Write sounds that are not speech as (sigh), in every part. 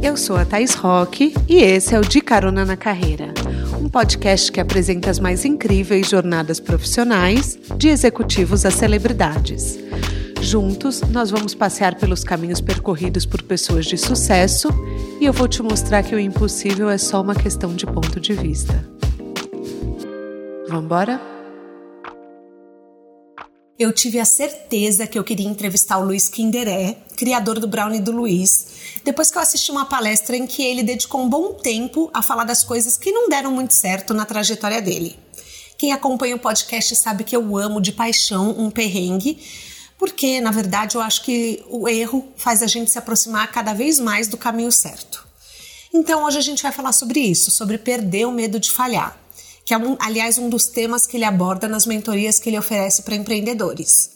Eu sou a Thais Roque e esse é o De Carona na Carreira, um podcast que apresenta as mais incríveis jornadas profissionais, de executivos a celebridades. Juntos, nós vamos passear pelos caminhos percorridos por pessoas de sucesso e eu vou te mostrar que o impossível é só uma questão de ponto de vista. Vamos embora? Eu tive a certeza que eu queria entrevistar o Luiz Kinderé, criador do Brownie do Luiz, depois que eu assisti uma palestra em que ele dedicou um bom tempo a falar das coisas que não deram muito certo na trajetória dele. Quem acompanha o podcast sabe que eu amo de paixão um perrengue, porque, na verdade, eu acho que o erro faz a gente se aproximar cada vez mais do caminho certo. Então, hoje a gente vai falar sobre isso, sobre perder o medo de falhar que é, um, aliás, um dos temas que ele aborda nas mentorias que ele oferece para empreendedores.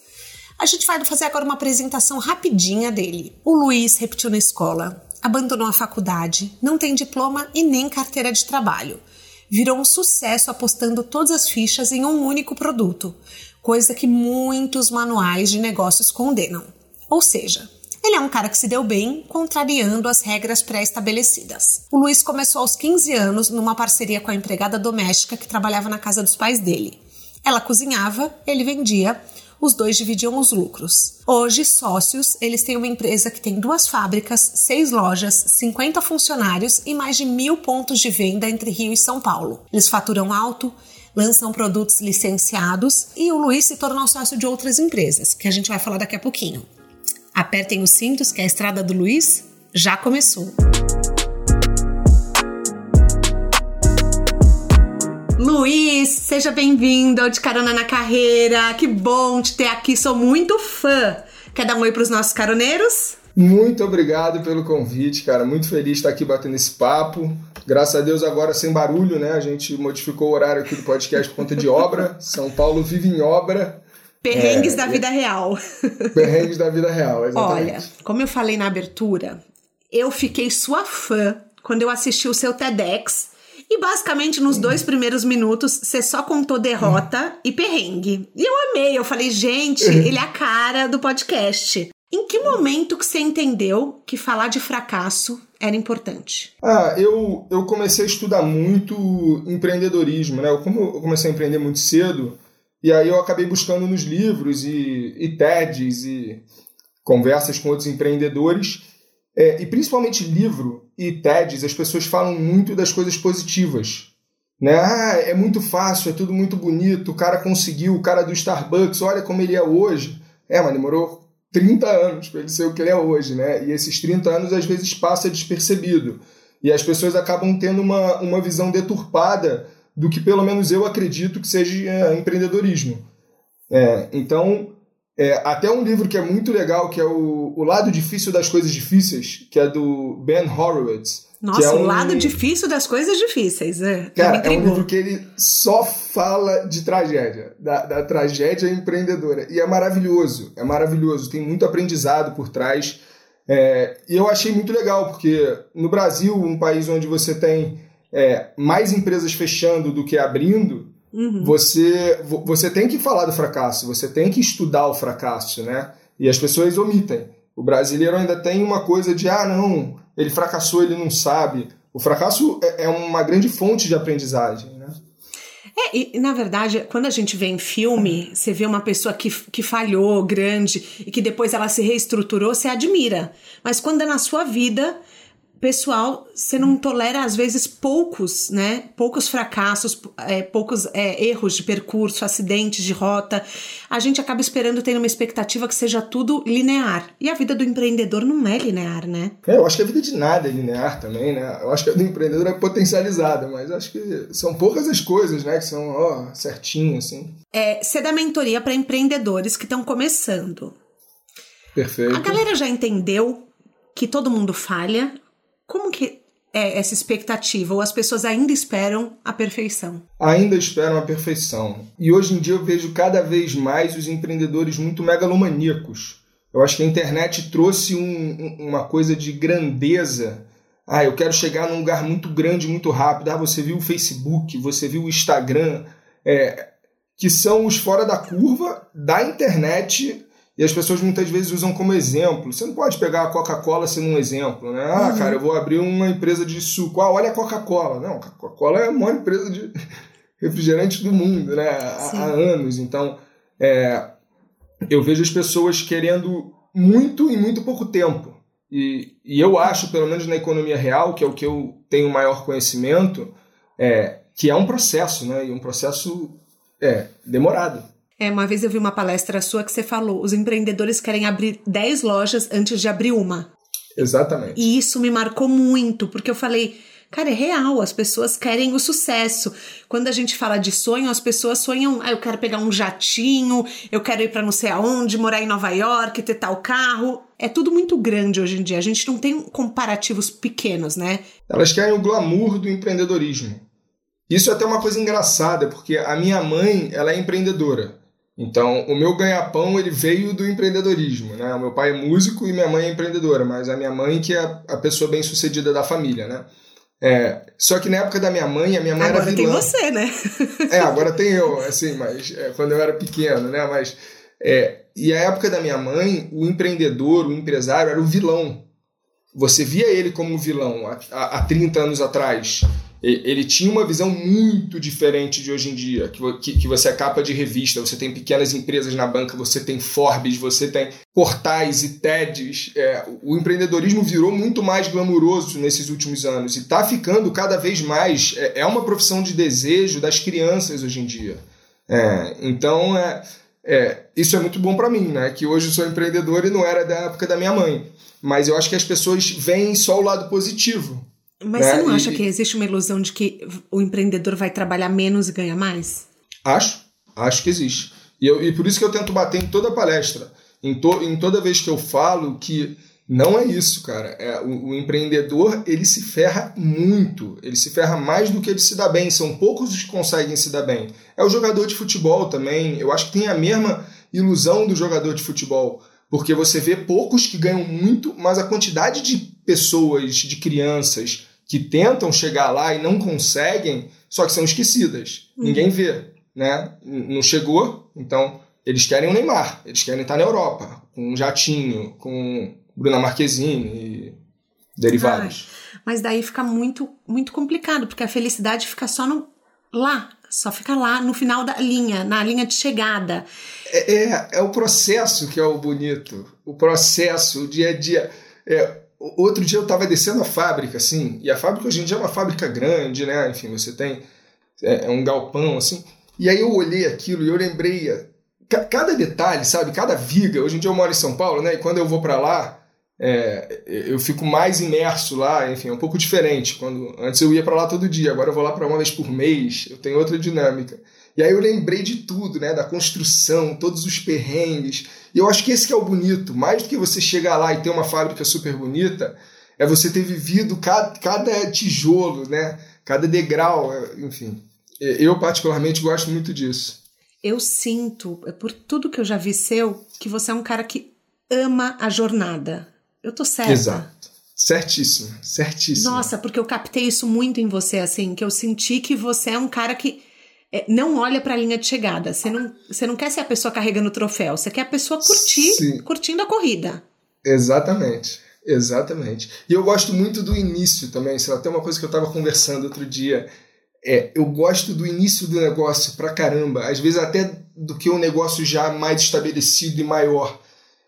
A gente vai fazer agora uma apresentação rapidinha dele. O Luiz repetiu na escola, abandonou a faculdade, não tem diploma e nem carteira de trabalho. Virou um sucesso apostando todas as fichas em um único produto, coisa que muitos manuais de negócios condenam. Ou seja, ele é um cara que se deu bem, contrariando as regras pré-estabelecidas. O Luiz começou aos 15 anos numa parceria com a empregada doméstica que trabalhava na casa dos pais dele. Ela cozinhava, ele vendia, os dois dividiam os lucros. Hoje, sócios, eles têm uma empresa que tem duas fábricas, seis lojas, 50 funcionários e mais de mil pontos de venda entre Rio e São Paulo. Eles faturam alto, lançam produtos licenciados e o Luiz se tornou sócio de outras empresas, que a gente vai falar daqui a pouquinho. Apertem os cintos que a estrada do Luiz já começou. Luiz, seja bem-vindo ao De Carona na Carreira. Que bom te ter aqui, sou muito fã. Quer dar um oi para os nossos caroneiros? Muito obrigado pelo convite, cara. Muito feliz de estar aqui batendo esse papo. Graças a Deus agora sem barulho, né? A gente modificou o horário aqui do podcast por conta de obra. São Paulo vive em obra. Perrengues é, da vida real. Perrengues da vida real, (laughs) exatamente. Olha, como eu falei na abertura, eu fiquei sua fã quando eu assisti o seu TEDx. E basicamente nos dois primeiros minutos você só contou derrota e perrengue. E eu amei, eu falei, gente, (laughs) ele é a cara do podcast. Em que momento que você entendeu que falar de fracasso era importante? Ah, eu, eu comecei a estudar muito empreendedorismo, né? Como eu comecei a empreender muito cedo, e aí eu acabei buscando nos livros e, e TEDs e conversas com outros empreendedores, é, e principalmente livro e TEDs, as pessoas falam muito das coisas positivas. Né? Ah, é muito fácil, é tudo muito bonito, o cara conseguiu, o cara do Starbucks, olha como ele é hoje. É, mas demorou 30 anos para ele ser o que ele é hoje, né? E esses 30 anos às vezes passa despercebido. E as pessoas acabam tendo uma, uma visão deturpada do que pelo menos eu acredito que seja é, empreendedorismo. É, então, é, até um livro que é muito legal, que é o, o Lado Difícil das Coisas Difíceis, que é do Ben Horowitz. Nossa, é um... o lado difícil das coisas difíceis, é. Cara, é um livro que ele só fala de tragédia, da, da tragédia empreendedora. E é maravilhoso, é maravilhoso, tem muito aprendizado por trás. É, e eu achei muito legal, porque no Brasil, um país onde você tem é, mais empresas fechando do que abrindo, uhum. você, você tem que falar do fracasso, você tem que estudar o fracasso, né? E as pessoas omitem. O brasileiro ainda tem uma coisa de, ah, não, ele fracassou, ele não sabe. O fracasso é, é uma grande fonte de aprendizagem, né? É, e na verdade, quando a gente vê em filme, você vê uma pessoa que, que falhou grande e que depois ela se reestruturou, você admira. Mas quando é na sua vida, pessoal, você não tolera às vezes poucos, né? Poucos fracassos, é, poucos é, erros de percurso, acidentes de rota. A gente acaba esperando ter uma expectativa que seja tudo linear. E a vida do empreendedor não é linear, né? É, eu acho que a vida de nada é linear também, né? Eu acho que a do empreendedor é potencializada, mas acho que são poucas as coisas, né? Que são, ó, certinho, assim. É, você dá mentoria para empreendedores que estão começando. Perfeito. A galera já entendeu que todo mundo falha como que é essa expectativa? Ou as pessoas ainda esperam a perfeição? Ainda esperam a perfeição. E hoje em dia eu vejo cada vez mais os empreendedores muito megalomaníacos. Eu acho que a internet trouxe um, uma coisa de grandeza. Ah, eu quero chegar num lugar muito grande, muito rápido. Ah, você viu o Facebook, você viu o Instagram, é, que são os fora da curva da internet E as pessoas muitas vezes usam como exemplo. Você não pode pegar a Coca-Cola sendo um exemplo, né? Ah, uhum. cara, eu vou abrir uma empresa de suco. Ah, olha a Coca-Cola. Não, a Coca-Cola é a maior empresa de (laughs) refrigerante do mundo, né? Há, há anos. Então, é, eu vejo as pessoas querendo muito em muito pouco tempo. E, e eu acho, pelo menos na economia real, que é o que eu tenho maior conhecimento, é, que é um processo, né? E um processo é, demorado. É, uma vez eu vi uma palestra sua que você falou: os empreendedores querem abrir 10 lojas antes de abrir uma. Exatamente. E isso me marcou muito, porque eu falei, cara, é real, as pessoas querem o sucesso. Quando a gente fala de sonho, as pessoas sonham, ah, eu quero pegar um jatinho, eu quero ir para não sei aonde, morar em Nova York, ter tal carro. É tudo muito grande hoje em dia. A gente não tem comparativos pequenos, né? Elas querem o glamour do empreendedorismo. Isso é até uma coisa engraçada, porque a minha mãe, ela é empreendedora. Então, o meu ganha-pão ele veio do empreendedorismo, né? O meu pai é músico e minha mãe é empreendedora, mas a minha mãe que é a pessoa bem sucedida da família, né? É, só que na época da minha mãe, a minha mãe agora era vilã. Agora tem você, né? é, agora tem eu, assim, mas é, quando eu era pequeno, né? Mas é, e a época da minha mãe, o empreendedor, o empresário era o vilão. Você via ele como vilão há, há 30 anos atrás ele tinha uma visão muito diferente de hoje em dia, que, que, você é capa de revista, você tem pequenas empresas na banca, você tem Forbes, você tem portais e TEDs. É, o empreendedorismo virou muito mais glamuroso nesses últimos anos e está ficando cada vez mais. É, é, uma profissão de desejo das crianças hoje em dia. É, então, é, é, isso é muito bom para mim, né? Que hoje eu sou empreendedor e não era da época da minha mãe. Mas eu acho que as pessoas veem só o lado positivo. Mas né? você não acha e, que existe uma ilusão de que o empreendedor vai trabalhar menos e ganhar mais? Acho, acho que existe. E, eu, e por isso que eu tento bater em toda palestra, em, to, em toda vez que eu falo que não é isso, cara. É, o, o, empreendedor ele se ferra muito, ele se ferra mais do que ele se dá bem. São poucos os que conseguem se dar bem. É o jogador de futebol também. Eu acho que tem a mesma ilusão do jogador de futebol. Porque você vê poucos que ganham muito, mas a quantidade de pessoas, de crianças, que tentam chegar lá e não conseguem, só que são esquecidas. Uhum. Ninguém vê, né? Não chegou, então eles querem o Neymar, eles querem estar na Europa, com um jatinho, com Bruna Marquezine e derivados. Ai, mas daí fica muito, muito complicado, porque a felicidade fica só no, lá, só fica lá no final da linha, na linha de chegada. É, é, é o processo que é o bonito, o processo, o dia a dia. É, Outro dia eu estava descendo a fábrica, assim, e a fábrica hoje em dia é uma fábrica grande, né? Enfim, você tem é, é um galpão, assim. E aí eu olhei aquilo e eu lembrei cada detalhe, sabe? Cada viga. Hoje em dia eu moro em São Paulo, né? E quando eu vou para lá, é, eu fico mais imerso lá, enfim, é um pouco diferente. Quando antes eu ia para lá todo dia, agora eu vou lá para uma vez por mês. Eu tenho outra dinâmica. E aí eu lembrei de tudo, né? Da construção, todos os perrengues. E eu acho que esse que é o bonito. Mais do que você chegar lá e ter uma fábrica super bonita, é você ter vivido cada, cada tijolo, né? Cada degrau, é, enfim. Eu particularmente gosto muito disso. Eu sinto, é por tudo que eu já vi seu, que você é um cara que ama a jornada. Eu tô certa. Exato. Certíssimo, certíssimo. Nossa, porque eu captei isso muito em você, assim, que eu senti que você é um cara que é, não olha para a linha de chegada. Você não, você não quer ser a pessoa carregando o troféu, você quer a pessoa curtir, Sim. curtindo a corrida. Exatamente. Exatamente. E eu gosto muito do início também. Sei lá, tem uma coisa que eu estava conversando outro dia. É, eu gosto do início do negócio pra caramba. Às vezes até do que um negócio já mais estabelecido e maior.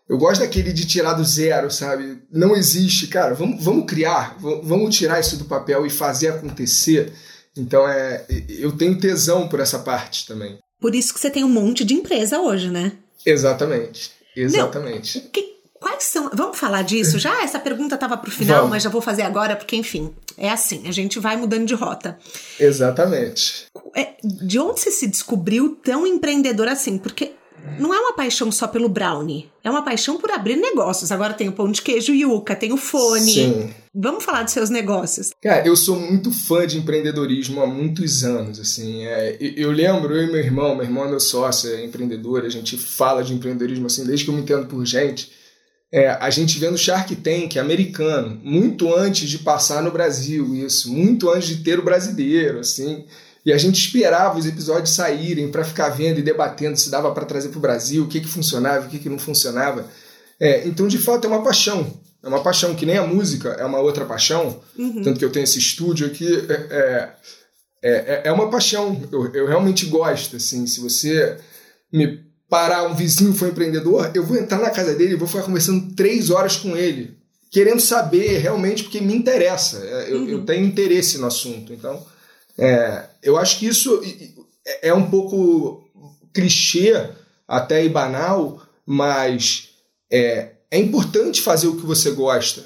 Eu gosto daquele de tirar do zero, sabe? Não existe, cara. Vamos, vamos criar, vamos tirar isso do papel e fazer acontecer. Então é, eu tenho tesão por essa parte também. Por isso que você tem um monte de empresa hoje, né? Exatamente. Exatamente. Meu, que, quais são. Vamos falar disso? Já essa pergunta estava para o final, Vamos. mas já vou fazer agora, porque, enfim, é assim, a gente vai mudando de rota. Exatamente. É, de onde você se descobriu tão empreendedor assim? Porque não é uma paixão só pelo brownie. É uma paixão por abrir negócios. Agora tem o pão de queijo Yuca, tem o fone. Sim. Vamos falar dos seus negócios. Cara, eu sou muito fã de empreendedorismo há muitos anos. Assim, é, eu lembro, eu e meu irmão, meu irmão é meu sócio, é empreendedor, a gente fala de empreendedorismo assim, desde que eu me entendo por gente. É, a gente vendo Shark Tank americano, muito antes de passar no Brasil, isso, muito antes de ter o brasileiro, assim. E a gente esperava os episódios saírem para ficar vendo e debatendo se dava para trazer para o Brasil, o que, que funcionava, o que, que não funcionava. É, então, de fato, é uma paixão. É uma paixão que nem a música é uma outra paixão. Uhum. Tanto que eu tenho esse estúdio aqui. É, é, é, é uma paixão. Eu, eu realmente gosto. Assim, se você me parar, um vizinho for empreendedor, eu vou entrar na casa dele e vou ficar conversando três horas com ele, querendo saber realmente, porque me interessa. É, eu, uhum. eu tenho interesse no assunto. Então, é, eu acho que isso é um pouco clichê, até e banal, mas é, é importante fazer o que você gosta.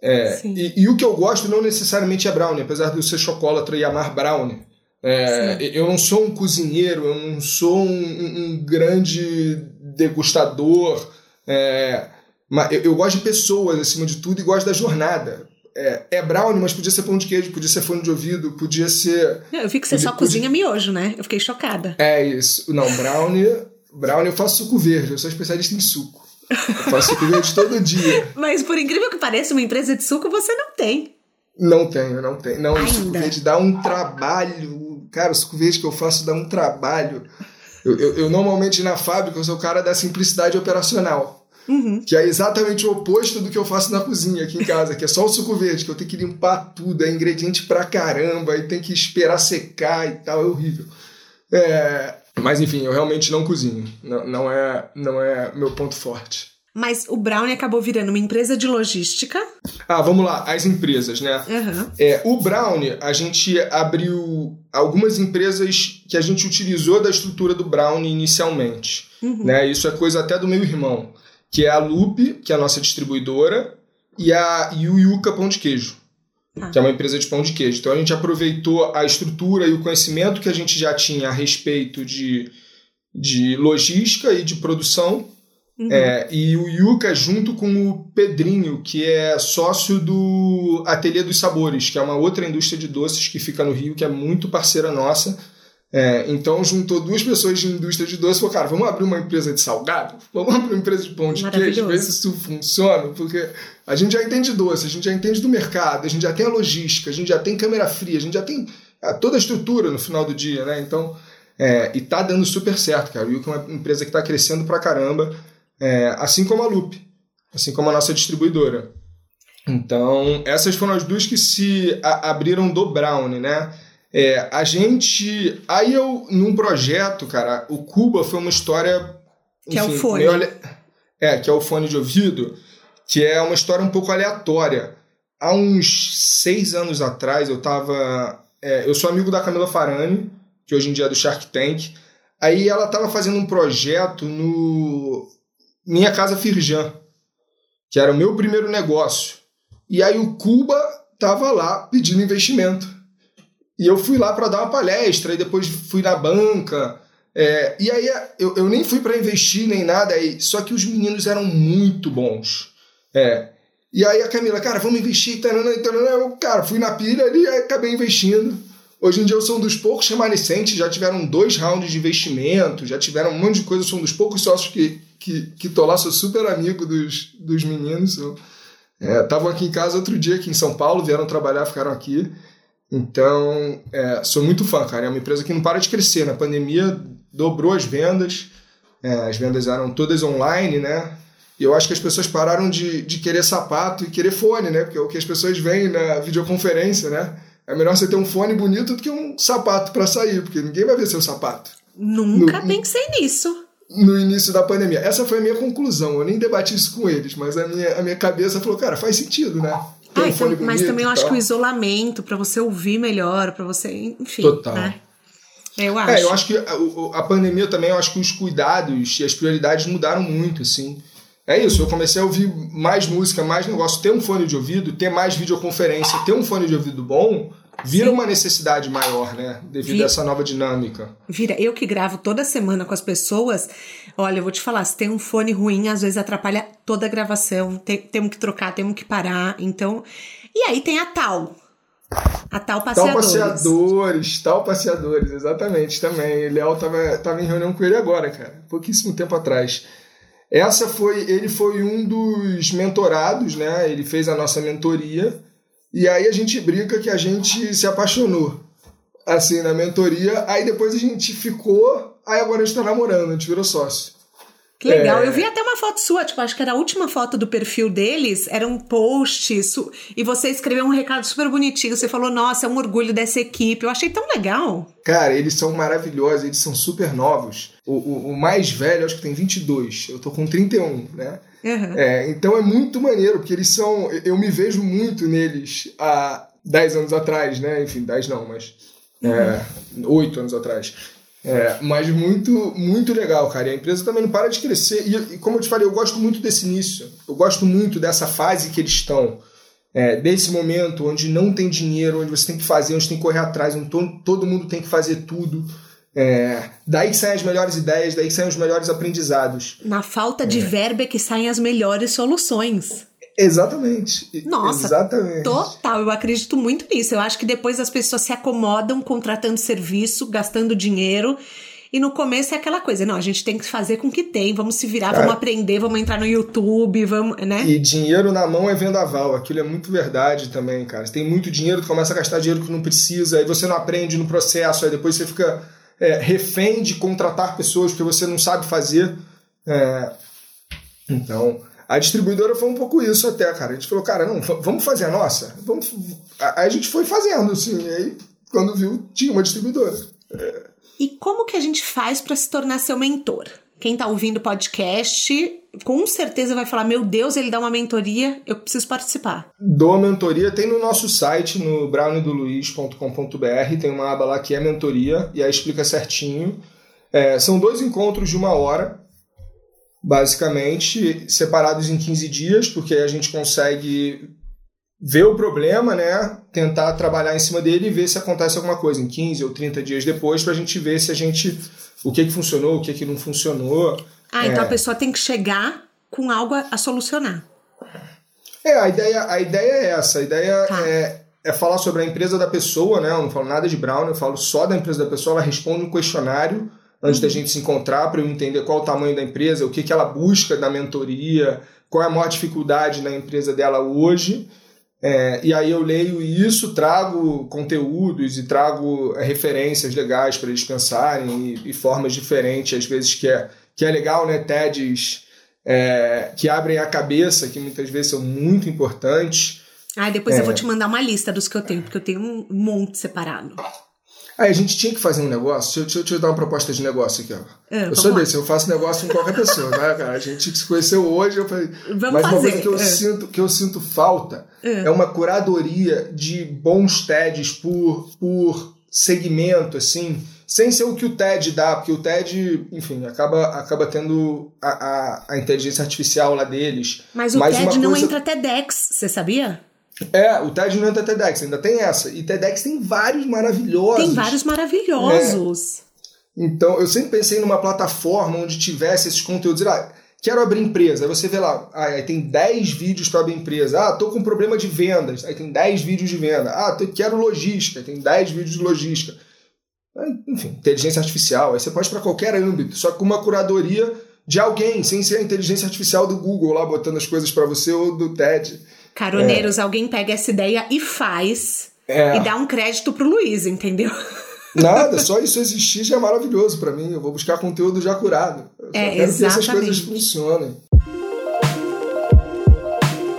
É, e, e, o que eu gosto não necessariamente é brownie, apesar de eu ser chocolatra e amar brownie. É, eu não sou um cozinheiro, eu não sou um, um grande degustador. É, mas eu, eu, gosto de pessoas acima de tudo e gosto da jornada. É, é brownie, mas podia ser pão de queijo, podia ser fone de ouvido, podia ser. Eu vi que você podia, só cozinha podia... miojo, né? Eu fiquei chocada. É isso. Não, brownie. Brownie eu faço suco verde, eu sou especialista em suco. Eu faço suco verde todo dia. (laughs) Mas por incrível que pareça, uma empresa de suco você não tem. Não tenho, não tenho. Não, Ainda. o suco verde dá um trabalho. Cara, o suco verde que eu faço dá um trabalho. Eu, eu, eu normalmente na fábrica eu sou o cara da simplicidade operacional. Uhum. Que é exatamente o oposto do que eu faço na cozinha aqui em casa, que é só o suco verde, que eu tenho que limpar tudo, é ingrediente pra caramba, e tem que esperar secar e tal, é horrível. É, mas enfim, eu realmente não cozinho. Não, não, é, não é meu ponto forte. Mas o Brownie acabou virando uma empresa de logística. Ah, vamos lá, as empresas, né? Uhum. É, o Brownie, a gente abriu algumas empresas que a gente utilizou da estrutura do Brownie inicialmente. Uhum. Né? Isso é coisa até do meu irmão, que é a Loop, que é a nossa distribuidora, e a Yuyuca Pão de Queijo ah. que é uma empresa de pão de queijo. Então a gente aproveitou a estrutura e o conhecimento que a gente já tinha a respeito de, de logística e de produção. Uhum. É, e o Yuka junto com o Pedrinho, que é sócio do Ateliê dos Sabores, que é uma outra indústria de doces que fica no Rio, que é muito parceira nossa é, então juntou duas pessoas de indústria de doce e falou, cara, vamos abrir uma empresa de salgado? Vamos abrir uma empresa de pão de queijo, ver se isso funciona, porque a gente já entende doce, a gente já entende do mercado, a gente já tem a logística, a gente já tem câmera fria, a gente já tem é, toda a estrutura no final do dia, né? Então, é, e tá dando super certo, cara. O Yuki é uma empresa que está crescendo pra caramba, é, assim como a Loop, assim como a nossa distribuidora. Então, essas foram as duas que se abriram do Brown, né? É, a gente. Aí eu, num projeto, cara, o Cuba foi uma história. Que enfim, é o fone. É, que é o fone de ouvido, que é uma história um pouco aleatória. Há uns seis anos atrás, eu tava. É, eu sou amigo da Camila Farani, que hoje em dia é do Shark Tank. Aí ela tava fazendo um projeto no Minha Casa Firjan, que era o meu primeiro negócio. E aí o Cuba tava lá pedindo investimento. E eu fui lá para dar uma palestra, e depois fui na banca. É, e aí eu, eu nem fui para investir nem nada, aí, só que os meninos eram muito bons. É, e aí a Camila, cara, vamos investir, taranã, taranã. eu, cara, fui na pilha ali e acabei investindo. Hoje em dia eu sou um dos poucos remanescentes, já tiveram dois rounds de investimento, já tiveram um monte de coisa, eu sou um dos poucos sócios que, que, que tô lá, sou super amigo dos, dos meninos. Estavam é, aqui em casa outro dia, aqui em São Paulo, vieram trabalhar, ficaram aqui. Então, é, sou muito fã, cara. É uma empresa que não para de crescer. Na pandemia, dobrou as vendas. É, as vendas eram todas online, né? E eu acho que as pessoas pararam de, de querer sapato e querer fone, né? Porque é o que as pessoas veem na videoconferência, né? É melhor você ter um fone bonito do que um sapato para sair, porque ninguém vai ver seu sapato. Nunca no, pensei nisso. No início da pandemia. Essa foi a minha conclusão. Eu nem debati isso com eles, mas a minha, a minha cabeça falou, cara, faz sentido, né? Ah, então, mas também eu acho que o isolamento, para você ouvir melhor, para você, enfim. Total. Né? Eu acho. É, eu acho que a, a, pandemia também, eu acho que os cuidados e as prioridades mudaram muito, assim. É isso, eu comecei a ouvir mais música, mais negócio, ter um fone de ouvido, ter mais videoconferência, ter um fone de ouvido bom, vira Sim. uma necessidade maior, né? Devido vira, a essa nova dinâmica. Vira. Eu que gravo toda semana com as pessoas, olha, eu vou te falar, se tem um fone ruim, às vezes atrapalha toda a gravação. Tem, temos que trocar, temos que parar. Então. E aí tem a tal. A tal passeadores. Tal passeadores, tal passeadores, exatamente, também. Léo tava, tava em reunião com ele agora, cara, pouquíssimo tempo atrás. Essa foi, ele foi um dos mentorados, né? Ele fez a nossa mentoria e aí a gente brinca que a gente se apaixonou. assim, na mentoria. Aí depois a gente ficou, aí agora a gente tá namorando, a gente virou sócio. Que legal. É... Eu vi até uma foto sua, tipo, acho que era a última foto do perfil deles, era um post, isso, e você escreveu um recado super bonitinho. Você falou, nossa, é um orgulho dessa equipe. Eu achei tão legal. Cara, eles são maravilhosos, eles são super novos. O, o, o mais velho, acho que tem 22. Eu tô com 31, né? Uhum. É, então é muito maneiro, porque eles são. Eu me vejo muito neles há 10 anos atrás, né? Enfim, 10 não, mas. Uhum. É, 8 anos atrás. É, mas muito, muito legal, cara. E a empresa também não para de crescer. E, e, como eu te falei, eu gosto muito desse início. Eu gosto muito dessa fase que eles estão. É, desse momento onde não tem dinheiro, onde você tem que fazer, onde tem que correr atrás, onde todo, todo mundo tem que fazer tudo. É, daí que saem as melhores ideias, daí que saem os melhores aprendizados. Na falta de é. verba é que saem as melhores soluções. Exatamente. Nossa, Exatamente. total. Eu acredito muito nisso. Eu acho que depois as pessoas se acomodam contratando serviço, gastando dinheiro. E no começo é aquela coisa, não, a gente tem que fazer com o que tem, vamos se virar, Cara, vamos aprender, vamos entrar no YouTube, vamos, né? E dinheiro na mão é vendaval, aquilo é muito verdade também, cara. Você tem muito dinheiro, tu começa a gastar dinheiro que não precisa, aí você não aprende no processo, aí depois você fica é, refém de contratar pessoas que você não sabe fazer. É, então, a distribuidora foi um pouco isso até, cara. A gente falou, cara, não, vamos fazer a nossa? Vamos... Aí a gente foi fazendo, assim. E aí, quando viu, tinha uma distribuidora. É. E como que a gente faz para se tornar seu mentor? Quem está ouvindo o podcast, com certeza vai falar: Meu Deus, ele dá uma mentoria, eu preciso participar. Dou mentoria, tem no nosso site, no brownedoluiz.com.br, tem uma aba lá que é mentoria, e aí explica certinho. É, são dois encontros de uma hora basicamente separados em 15 dias, porque a gente consegue ver o problema, né? Tentar trabalhar em cima dele e ver se acontece alguma coisa em 15 ou 30 dias depois, para a gente ver se a gente. o que, que funcionou, o que, que não funcionou. Ah, então é... a pessoa tem que chegar com algo a, a, solucionar. É, a ideia, a ideia é essa. A ideia tá. é, é falar sobre a empresa da pessoa, né? Eu não falo nada de Brown, eu falo só da empresa da pessoa. Ela responde um questionário antes uhum. da gente se encontrar, para eu entender qual o tamanho da empresa, o que, que ela busca da mentoria, qual é a maior dificuldade na empresa dela hoje. É, e aí eu leio isso, trago conteúdos e trago referências legais para eles pensarem e, e, formas diferentes, às vezes que é, que é legal, né? TEDs é, que abrem a cabeça, que muitas vezes são muito importantes. Ah, depois eu vou é. te mandar uma lista dos que eu tenho, porque eu tenho um monte separado. Aí a gente tinha que fazer um negócio. Deixa eu, deixa eu te dar uma proposta de negócio aqui, ó. É, eu sou lá. desse, eu faço negócio com qualquer pessoa, né, cara? A gente se conheceu hoje, eu falei. Vamos mas fazer. uma coisa que eu, é. sinto, que eu sinto falta é. é. uma curadoria de bons TEDs por, por segmento, assim, sem ser o que o TED dá, porque o TED, enfim, acaba, acaba tendo a, a, a inteligência artificial lá deles. Mas o TED não coisa... entra TEDx, você sabia? É, o TED não entra TEDx, ainda tem essa. E TEDx tem vários maravilhosos. Tem vários maravilhosos. É. Então, eu sempre pensei numa plataforma onde tivesse esses conteúdos. Ah, quero abrir empresa. Aí você vê lá, ah, aí tem 10 vídeos para abrir empresa. Ah, tô com problema de vendas. Aí tem 10 vídeos de venda. Ah, tô, quero logística. Aí tem 10 vídeos de logística. Enfim, inteligência artificial. Aí você pode para qualquer âmbito, só com uma curadoria de alguém, sem ser a inteligência artificial do Google lá botando as coisas para você ou do TED. Caroneiros, é. alguém pega essa ideia e faz. É. E dá um crédito pro Luiz, entendeu? (laughs) Nada, só isso existir já é maravilhoso para mim. Eu vou buscar conteúdo já curado. Eu é, quero exatamente. que essas coisas funcionem.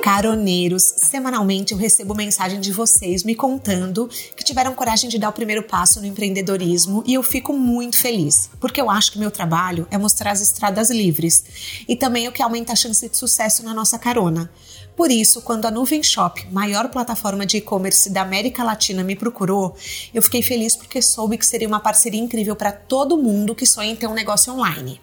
Caroneiros, semanalmente eu recebo mensagem de vocês me contando que tiveram coragem de dar o primeiro passo no empreendedorismo e eu fico muito feliz, porque eu acho que meu trabalho é mostrar as estradas livres e também o que aumenta a chance de sucesso na nossa carona. Por isso, quando a Nuvem Shop, maior plataforma de e-commerce da América Latina, me procurou, eu fiquei feliz porque soube que seria uma parceria incrível para todo mundo que sonha em ter um negócio online.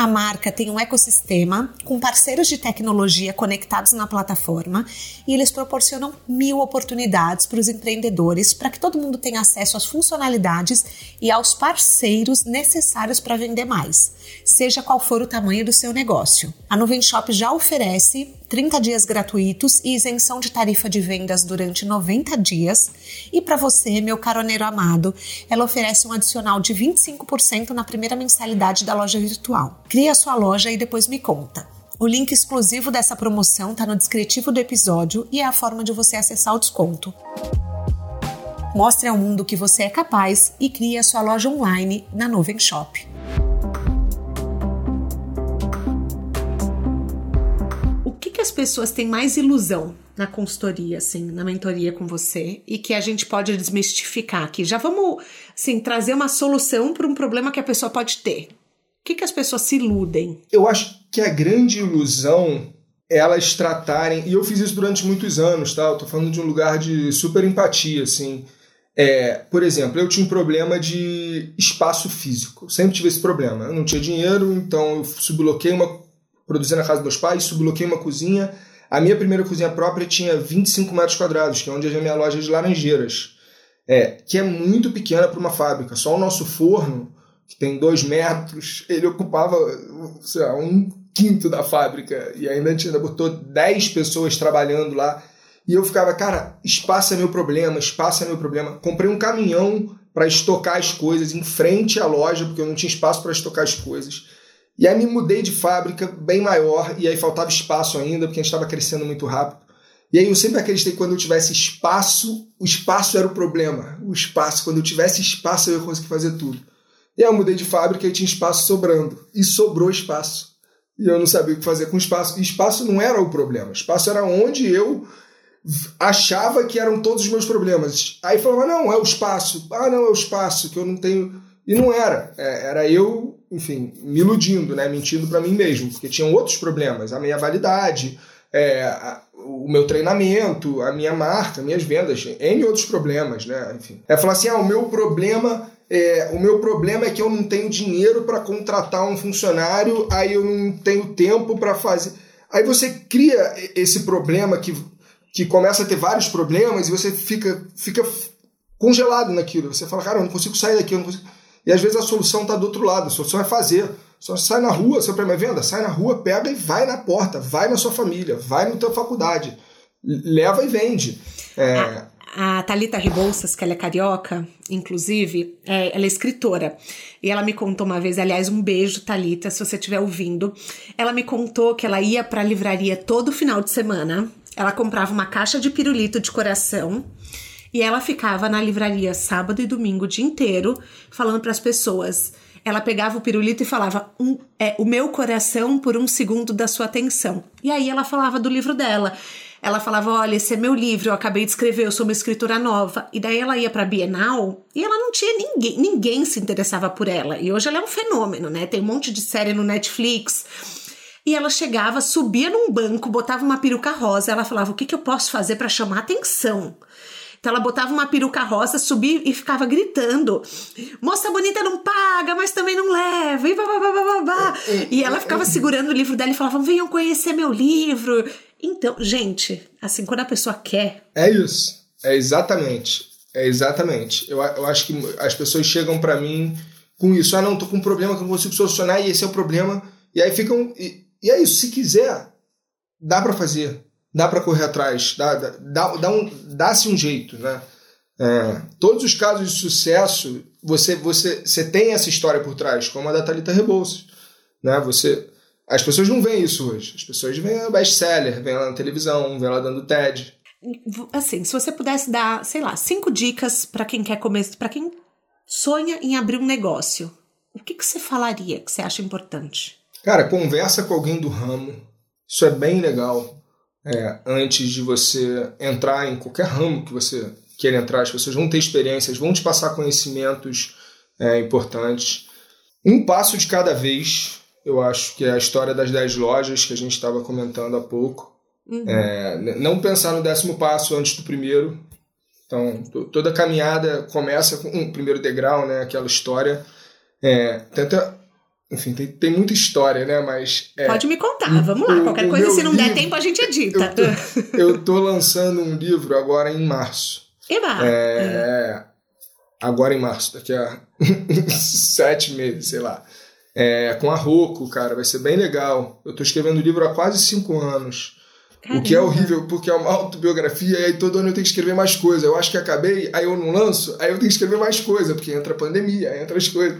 A marca tem um ecossistema com parceiros de tecnologia conectados na plataforma e eles proporcionam mil oportunidades para os empreendedores para que todo mundo tenha acesso às funcionalidades e aos parceiros necessários para vender mais, seja qual for o tamanho do seu negócio. A Nuvem Shop já oferece 30 dias gratuitos e isenção de tarifa de vendas durante 90 dias. E para você, meu caroneiro amado, ela oferece um adicional de 25% na primeira mensalidade da loja virtual. Cria sua loja e depois me conta. O link exclusivo dessa promoção está no descritivo do episódio e é a forma de você acessar o desconto. Mostre ao mundo que você é capaz e crie a sua loja online na Nuvem Shop. O que, que as pessoas têm mais ilusão na consultoria, assim, na mentoria com você e que a gente pode desmistificar aqui? Já vamos, assim, trazer uma solução para um problema que a pessoa pode ter. Que, que as pessoas se iludem? Eu acho que a grande ilusão é elas tratarem, e eu fiz isso durante muitos anos, tá? Eu tô falando de um lugar de super empatia, assim. É, por exemplo, eu tinha um problema de espaço físico. Sempre tive esse problema. Eu não tinha dinheiro, então eu subloquei uma. Produzi na casa dos meus pais, subloquei uma cozinha. A minha primeira cozinha própria tinha 25 metros quadrados, que é onde é a minha loja de laranjeiras. É, que é muito pequena para uma fábrica. Só o nosso forno, que tem dois metros, ele ocupava sei lá, um quinto da fábrica. E ainda a gente ainda botou 10 pessoas trabalhando lá. E eu ficava, cara, espaço é meu problema, espaço é meu problema. Comprei um caminhão para estocar as coisas em frente à loja, porque eu não tinha espaço para estocar as coisas. E aí me mudei de fábrica bem maior, e aí faltava espaço ainda, porque a gente estava crescendo muito rápido. E aí eu sempre acreditei que quando eu tivesse espaço, o espaço era o problema. O espaço, quando eu tivesse espaço, eu ia conseguir fazer tudo. E aí eu mudei de fábrica e tinha espaço sobrando. E sobrou espaço. E eu não sabia o que fazer com espaço. E espaço não era o problema. Espaço era onde eu achava que eram todos os meus problemas. Aí falava, não, é o espaço. Ah, não, é o espaço, que eu não tenho. E não era. É, era eu, enfim, me iludindo, né? mentindo para mim mesmo, porque tinham outros problemas. A minha validade, é, o meu treinamento, a minha marca, minhas vendas, N outros problemas, né? Enfim. É falar assim: ah, o meu problema. É, o meu problema é que eu não tenho dinheiro para contratar um funcionário, aí eu não tenho tempo para fazer. Aí você cria esse problema que que começa a ter vários problemas e você fica, fica congelado naquilo. Você fala, cara, eu não consigo sair daqui, eu não consigo. E às vezes a solução está do outro lado, a solução é fazer. Só sai na rua, seu prêmio é venda, sai na rua, pega e vai na porta, vai na sua família, vai na tua faculdade, leva e vende. É... A, a Thalita Rebouças, que ela é carioca, inclusive, é, ela é escritora. E ela me contou uma vez, aliás, um beijo, Thalita, se você estiver ouvindo. Ela me contou que ela ia para a livraria todo final de semana ela comprava uma caixa de pirulito de coração e ela ficava na livraria sábado e domingo o dia inteiro falando para as pessoas. Ela pegava o pirulito e falava um, é, o meu coração por um segundo da sua atenção. E aí ela falava do livro dela. Ela falava: Olha, esse é meu livro, eu acabei de escrever, eu sou uma escritora nova. E daí ela ia para Bienal e ela não tinha ninguém, ninguém se interessava por ela. E hoje ela é um fenômeno, né? Tem um monte de série no Netflix. E ela chegava, subia num banco, botava uma peruca rosa. Ela falava: O que, que eu posso fazer para chamar atenção? Então ela botava uma peruca rosa, subia e ficava gritando: Moça bonita não paga, mas também não leva. E, babá, e ela ficava segurando o livro dela e falava: Venham conhecer meu livro. Então, gente, assim, quando a pessoa quer. É isso. É exatamente. É exatamente. Eu, eu acho que as pessoas chegam para mim com isso. Ah, não, tô com um problema que eu não consigo solucionar e esse é o problema. E aí ficam. E, e é isso, se quiser, dá para fazer, dá para correr atrás, dá, dá, dá um, dá-se um jeito, né? É, todos os casos de sucesso, você, você, você tem essa história por trás, como a da Thalita Rebouças. Né? Você, as pessoas não veem isso hoje. As pessoas veem a best-seller, veem ela na televisão, veem ela dando TED. Assim, se você pudesse dar, sei lá, cinco dicas para quem quer começar, para quem sonha em abrir um negócio, o que, que você falaria que você acha importante? Cara, conversa com alguém do ramo. Isso é bem legal. É, antes de você entrar em qualquer ramo que você queira entrar, as pessoas vão ter experiências, vão te passar conhecimentos é, importantes. Um passo de cada vez, eu acho que é a história das 10 lojas que a gente estava comentando há pouco. Uhum. É, não pensar no décimo passo antes do primeiro. Então, toda caminhada começa com um primeiro degrau, né? Aquela história. É, tenta enfim, tem, tem muita história, né? Mas. É, Pode me contar, vamos lá. Qualquer coisa, se não livro, der tempo, a gente edita. Eu tô, eu tô lançando um livro agora em março. Eba! É, agora em março, daqui a (laughs) sete meses, sei lá. É, com a Rocco, cara, vai ser bem legal. Eu tô escrevendo o livro há quase cinco anos. Caramba. O que é horrível, porque é uma autobiografia e aí todo ano eu tenho que escrever mais coisa. Eu acho que acabei, aí eu não lanço, aí eu tenho que escrever mais coisa, porque entra a pandemia, entra as coisas.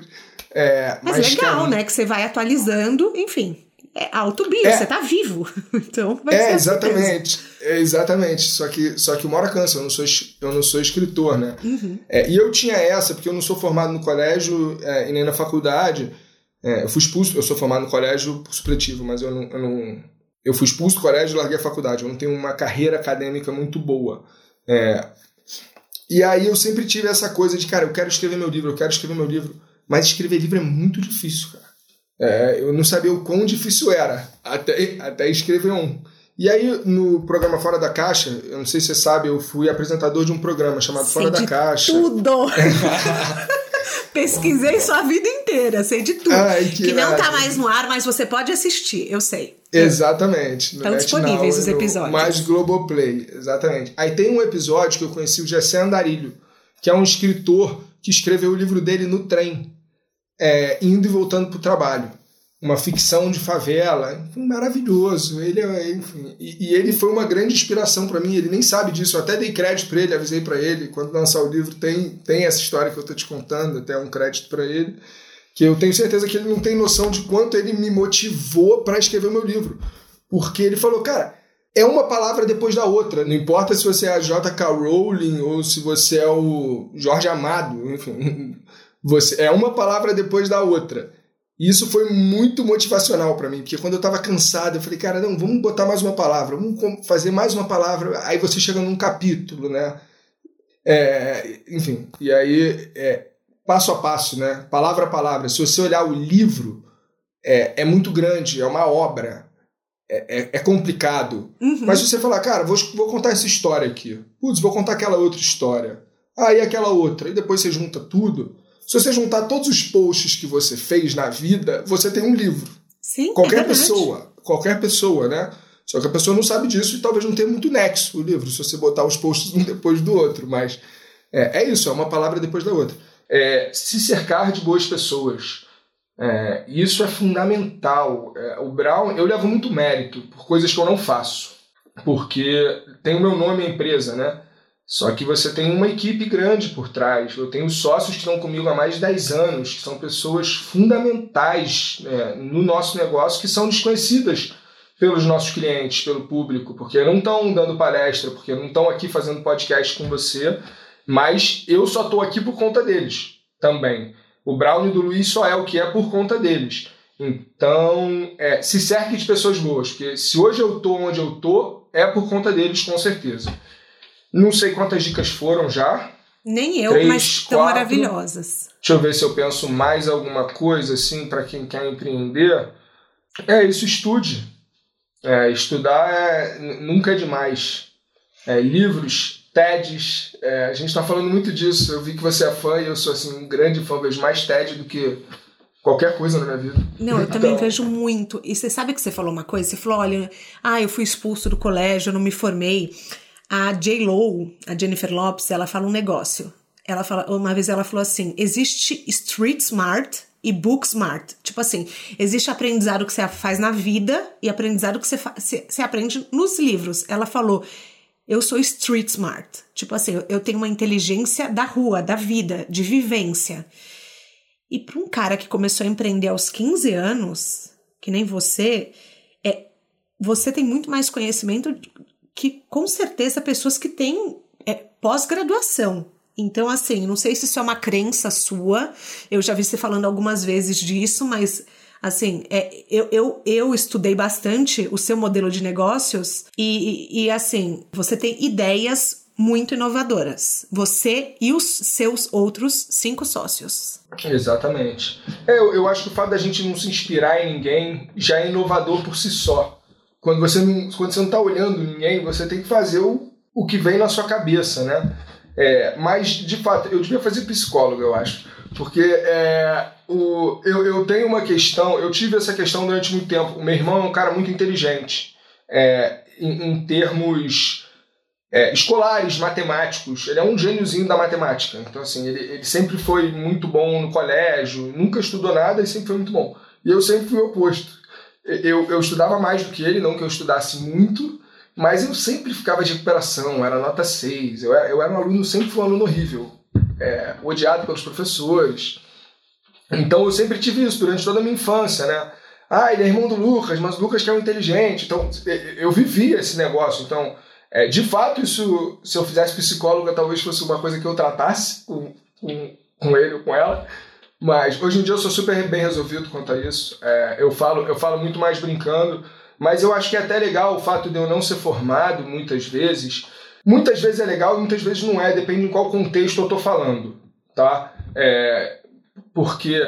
É, mas, mas legal, né? Que você vai atualizando, enfim. é autobio, é. você tá vivo. (laughs) Então vai É, exatamente. É, exatamente. Só que, só que uma hora cansa, eu não sou, eu não sou escritor, né? Uhum. É, e eu tinha essa, porque eu não sou formado no colégio é, e nem na faculdade. É, eu fui expulso, eu sou formado no colégio por supletivo, mas eu não, eu não. Eu fui expulso do colégio e larguei a faculdade. Eu não tenho uma carreira acadêmica muito boa. E aí eu sempre tive essa coisa de, cara, eu quero escrever meu livro, eu quero escrever meu livro. Mas escrever livro é muito difícil, cara. É, eu não sabia o quão difícil era até, até escrever um. E aí, no programa Fora da Caixa, eu não sei se você sabe, eu fui apresentador de um programa chamado sei Fora da Caixa. Tudo! (laughs) Pesquisei sua vida inteira, sei de tudo. Ai, que, que não tá mais no ar, mas você pode assistir, eu sei. Exatamente. Estão disponíveis os episódios. Mais Globoplay, exatamente. Aí tem um episódio que eu conheci o Gessé Andarilho, que é um escritor que escreveu o livro dele no trem é, indo e voltando para o trabalho. Uma ficção de favela, enfim, maravilhoso. Ele, é, enfim, e, e, ele foi uma grande inspiração para mim. Ele nem sabe disso. Eu até dei crédito para ele, avisei para ele. Quando lançar o livro, tem, tem essa história que eu estou te contando, até um crédito para ele. Que eu tenho certeza que ele não tem noção de quanto ele me motivou para escrever o meu livro. Porque ele falou, cara, é uma palavra depois da outra. Não importa se você é a J.K. Rowling ou se você é o Jorge Amado, enfim. (laughs) Você é uma palavra depois da outra. E isso foi muito motivacional para mim, porque quando eu estava cansado, eu falei, cara, não, vamos botar mais uma palavra, vamos fazer mais uma palavra. Aí você chega num capítulo, né? É, enfim, e aí é, passo a passo, né? Palavra a palavra. Se você olhar o livro, é, é muito grande, é uma obra, é, é, é complicado. Uhum. Mas se você falar, cara, vou, vou contar essa história aqui, putz, vou contar aquela outra história, aí ah, aquela outra, e depois você junta tudo se você juntar todos os posts que você fez na vida, você tem um livro. Sim, qualquer é pessoa, qualquer pessoa, né? Só que a pessoa não sabe disso e talvez não tenha muito nexo o livro, se você botar os posts (laughs) um depois do outro. Mas é, é isso, é uma palavra depois da outra. É, se cercar de boas pessoas. É, isso é fundamental. É, o Brown, eu levo muito mérito por coisas que eu não faço. Porque tem o meu nome a empresa, né? Só que você tem uma equipe grande por trás. Eu tenho sócios que estão comigo há mais de 10 anos, que são pessoas fundamentais é, no nosso negócio, que são desconhecidas pelos nossos clientes, pelo público, porque não estão dando palestra, porque não estão aqui fazendo podcast com você, mas eu só estou aqui por conta deles também. O Brown do Luiz só é o que é por conta deles. Então, é, se cerque de pessoas boas, porque se hoje eu estou onde eu estou, é por conta deles, com certeza. Não sei quantas dicas foram já. Nem eu, Três, mas estão maravilhosas. Deixa eu ver se eu penso mais alguma coisa assim para quem quer empreender. É isso, estude. É, estudar é, nunca é demais. É, livros, TEDs, é, a gente está falando muito disso. Eu vi que você é fã e eu sou assim, um grande fã, vejo mais TED do que qualquer coisa na minha vida. Não, eu também então... vejo muito. E você sabe que você falou uma coisa? Você falou: olha, ah, eu fui expulso do colégio, eu não me formei. A J. Lo, a Jennifer Lopes, ela fala um negócio. Ela fala, uma vez ela falou assim: existe street smart e book smart. Tipo assim, existe aprendizado que você faz na vida e aprendizado que você, você, você aprende nos livros. Ela falou: eu sou street smart. Tipo assim, eu tenho uma inteligência da rua, da vida, de vivência. E para um cara que começou a empreender aos 15 anos, que nem você, é, você tem muito mais conhecimento que com certeza pessoas que têm é, pós-graduação. Então, assim, não sei se isso é uma crença sua, eu já vi você falando algumas vezes disso, mas assim, é, eu, eu, eu estudei bastante o seu modelo de negócios e, e, assim, você tem ideias muito inovadoras. Você e os seus outros cinco sócios. Exatamente. É, eu, eu acho que o fato da gente não se inspirar em ninguém já é inovador por si só. Quando você não, quando você não está olhando ninguém, você tem que fazer o, o que vem na sua cabeça, né? É, mas, de fato, eu devia fazer psicólogo, eu acho. Porque é, o, eu, eu tenho uma questão, eu tive essa questão durante muito tempo. O meu irmão é um cara muito inteligente é, em, em, termos é, escolares, matemáticos. Ele é um gêniozinho da matemática. Então, assim, ele, ele sempre foi muito bom no colégio, nunca estudou nada e sempre foi muito bom. E eu sempre fui oposto eu, eu estudava mais do que ele, não que eu estudasse muito, mas eu sempre ficava de recuperação, era nota 6. Eu, eu era um aluno, sempre fui um aluno horrível, é, odiado pelos professores. Então eu sempre tive isso durante toda a minha infância, né? ah, ele é irmão do Lucas, mas o Lucas que é um inteligente. Então, eu vivi esse negócio. Então, é, de fato, isso, se eu fizesse psicóloga, talvez fosse uma coisa que eu tratasse com, com, com ele ou com ela. Mas hoje em dia eu sou super bem resolvido quanto a isso. É, eu, falo, eu falo muito mais brincando, mas eu acho que é até legal o fato de eu não ser formado muitas vezes. Muitas vezes é legal muitas vezes não é, depende em qual contexto eu estou falando. Tá? É, porque,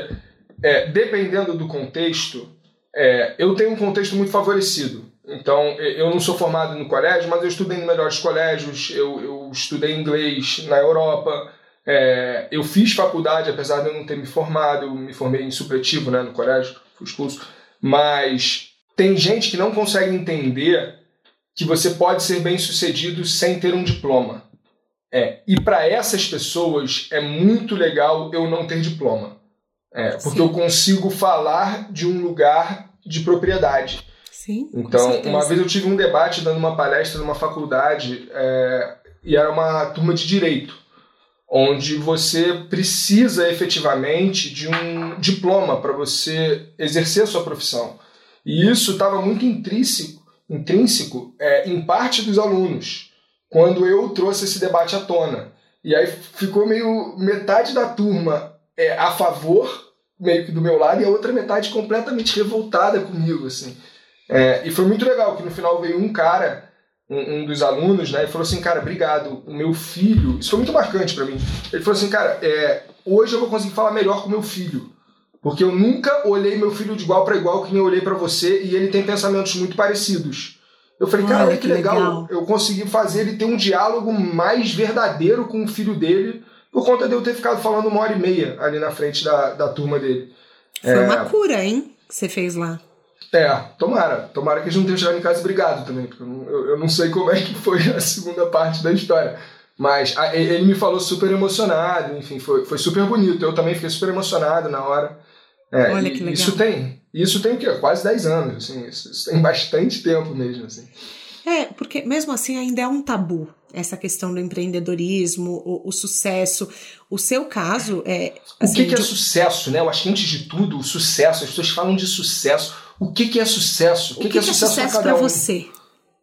é, dependendo do contexto, é, eu tenho um contexto muito favorecido. Então, eu não sou formado no colégio, mas eu estudei em melhores colégios, eu, eu estudei inglês na Europa, é, eu fiz faculdade, apesar de eu não ter me formado, eu me formei em supletivo né, no colégio, fui expulso, mas tem gente que não consegue entender que você pode ser bem sucedido sem ter um diploma. É, e para essas pessoas é muito legal eu não ter diploma. É, porque Sim. eu consigo falar de um lugar de propriedade. Sim, então, uma vez eu tive um debate dando uma palestra numa faculdade é, e era uma turma de direito onde você precisa efetivamente de um diploma para você exercer a sua profissão. E isso estava muito intrínseco, intrínseco é, em parte dos alunos, quando eu trouxe esse debate à tona. E aí ficou meio metade da turma é, a favor, meio que do meu lado, e a outra metade completamente revoltada comigo, assim. É, e foi muito legal, que no final veio um cara um, um, dos alunos, né, e falou assim, cara, obrigado, o meu filho, isso foi muito marcante para mim. Ele falou assim, cara, é, hoje eu vou conseguir falar melhor com meu filho, porque eu nunca olhei meu filho de igual para igual que nem eu olhei para você e ele tem pensamentos muito parecidos. Eu falei, cara, olha que, que legal. legal, eu consegui fazer ele ter um diálogo mais verdadeiro com o filho dele por conta de eu ter ficado falando uma hora e meia ali na frente da, da turma dele. Foi é... uma cura, hein, que você fez lá. É, tomara. Tomara que eles não tenham chegado em casa brigado também, porque eu, eu, não sei como é que foi a segunda parte da história. Mas a, ele me falou super emocionado, enfim, foi, foi super bonito. Eu também fiquei super emocionado na hora. É, Olha que legal. Isso tem, isso tem o quê? Quase 10 anos, assim, isso, isso tem bastante tempo mesmo, assim. É, porque mesmo assim ainda é um tabu essa questão do empreendedorismo, o, o sucesso. O seu caso é. Assim, o que, que é de... sucesso, né? Eu acho que antes de tudo, o sucesso, as pessoas falam de sucesso. O que, que é sucesso? O que, o que, que é, sucesso, é sucesso para um? você?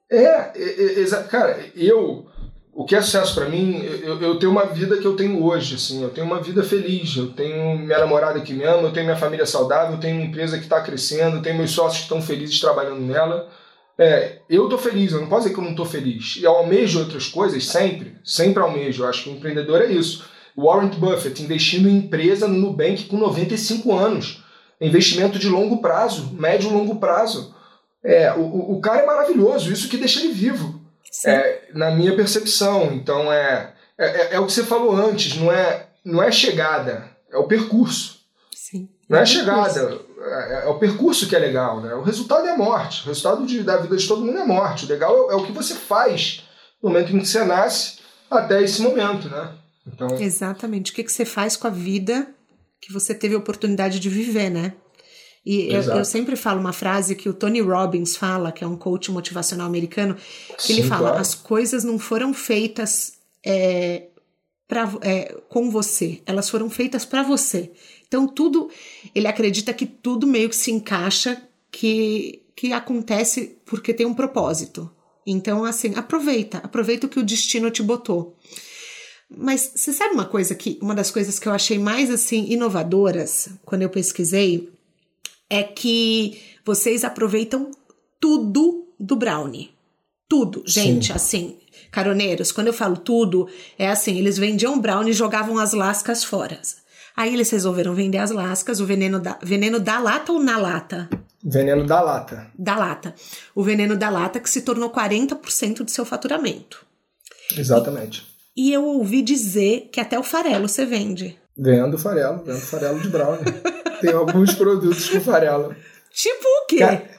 É, é, é, cara, eu. O que é sucesso para mim, eu, eu tenho uma vida que eu tenho hoje, assim, eu tenho uma vida feliz, eu tenho minha namorada que me ama, eu tenho minha família saudável, eu tenho uma empresa que está crescendo, eu tenho meus sócios que estão felizes trabalhando nela. É, eu tô feliz, eu não posso dizer que eu não tô feliz. E eu almejo outras coisas sempre, sempre almejo. Eu acho que o empreendedor é isso. Warren Buffett investindo em empresa no Nubank com 95 anos. Investimento de longo prazo, médio e longo prazo. É, o, o cara é maravilhoso, isso que deixa ele vivo. É, na minha percepção. Então é, é, é, é, o que você falou antes, não é, não é chegada, é o percurso. Sim. Não é, é chegada é, é, o percurso que é legal, né? O resultado é a morte. O resultado de, da vida de todo mundo é morte. O legal é, é, o que você faz no momento em que você nasce até esse momento, né? Então... Exatamente. O que, que você faz com a vida que você teve a oportunidade de viver, né? E eu, eu, sempre falo uma frase que o Tony Robbins fala, que é um coach motivacional americano, que Sim, ele fala: claro. as coisas não foram feitas é, pra, é, com você, elas foram feitas para você. Então tudo, ele acredita que tudo meio que se encaixa, que, que acontece porque tem um propósito. Então, assim, aproveita, aproveita o que o destino te botou. Mas você sabe uma coisa que, uma das coisas que eu achei mais assim inovadoras quando eu pesquisei é que vocês aproveitam tudo do brownie. Tudo, gente, Sim. assim, caroneiros, quando eu falo tudo, é assim, eles vendiam brownie e jogavam as lascas fora. Aí eles resolveram vender as lascas, o veneno da, veneno da lata ou na lata? Veneno da lata. Da lata. O veneno da lata que se tornou 40% do seu faturamento. Exatamente. E, eu ouvi dizer que até o farelo você vende. Vendo farelo, vendo farelo de brownie. Tem alguns produtos com farelo. Tipo o quê? Cara,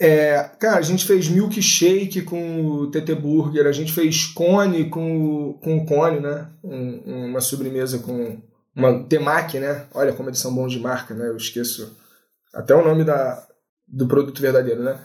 é, cara, a gente fez milkshake com o TT Burger, a gente fez cone com, com o cone, né? Um, uma sobremesa com uma Temac, né? Olha como eles são bons de marca, né? Eu esqueço até o nome da, do produto verdadeiro, né?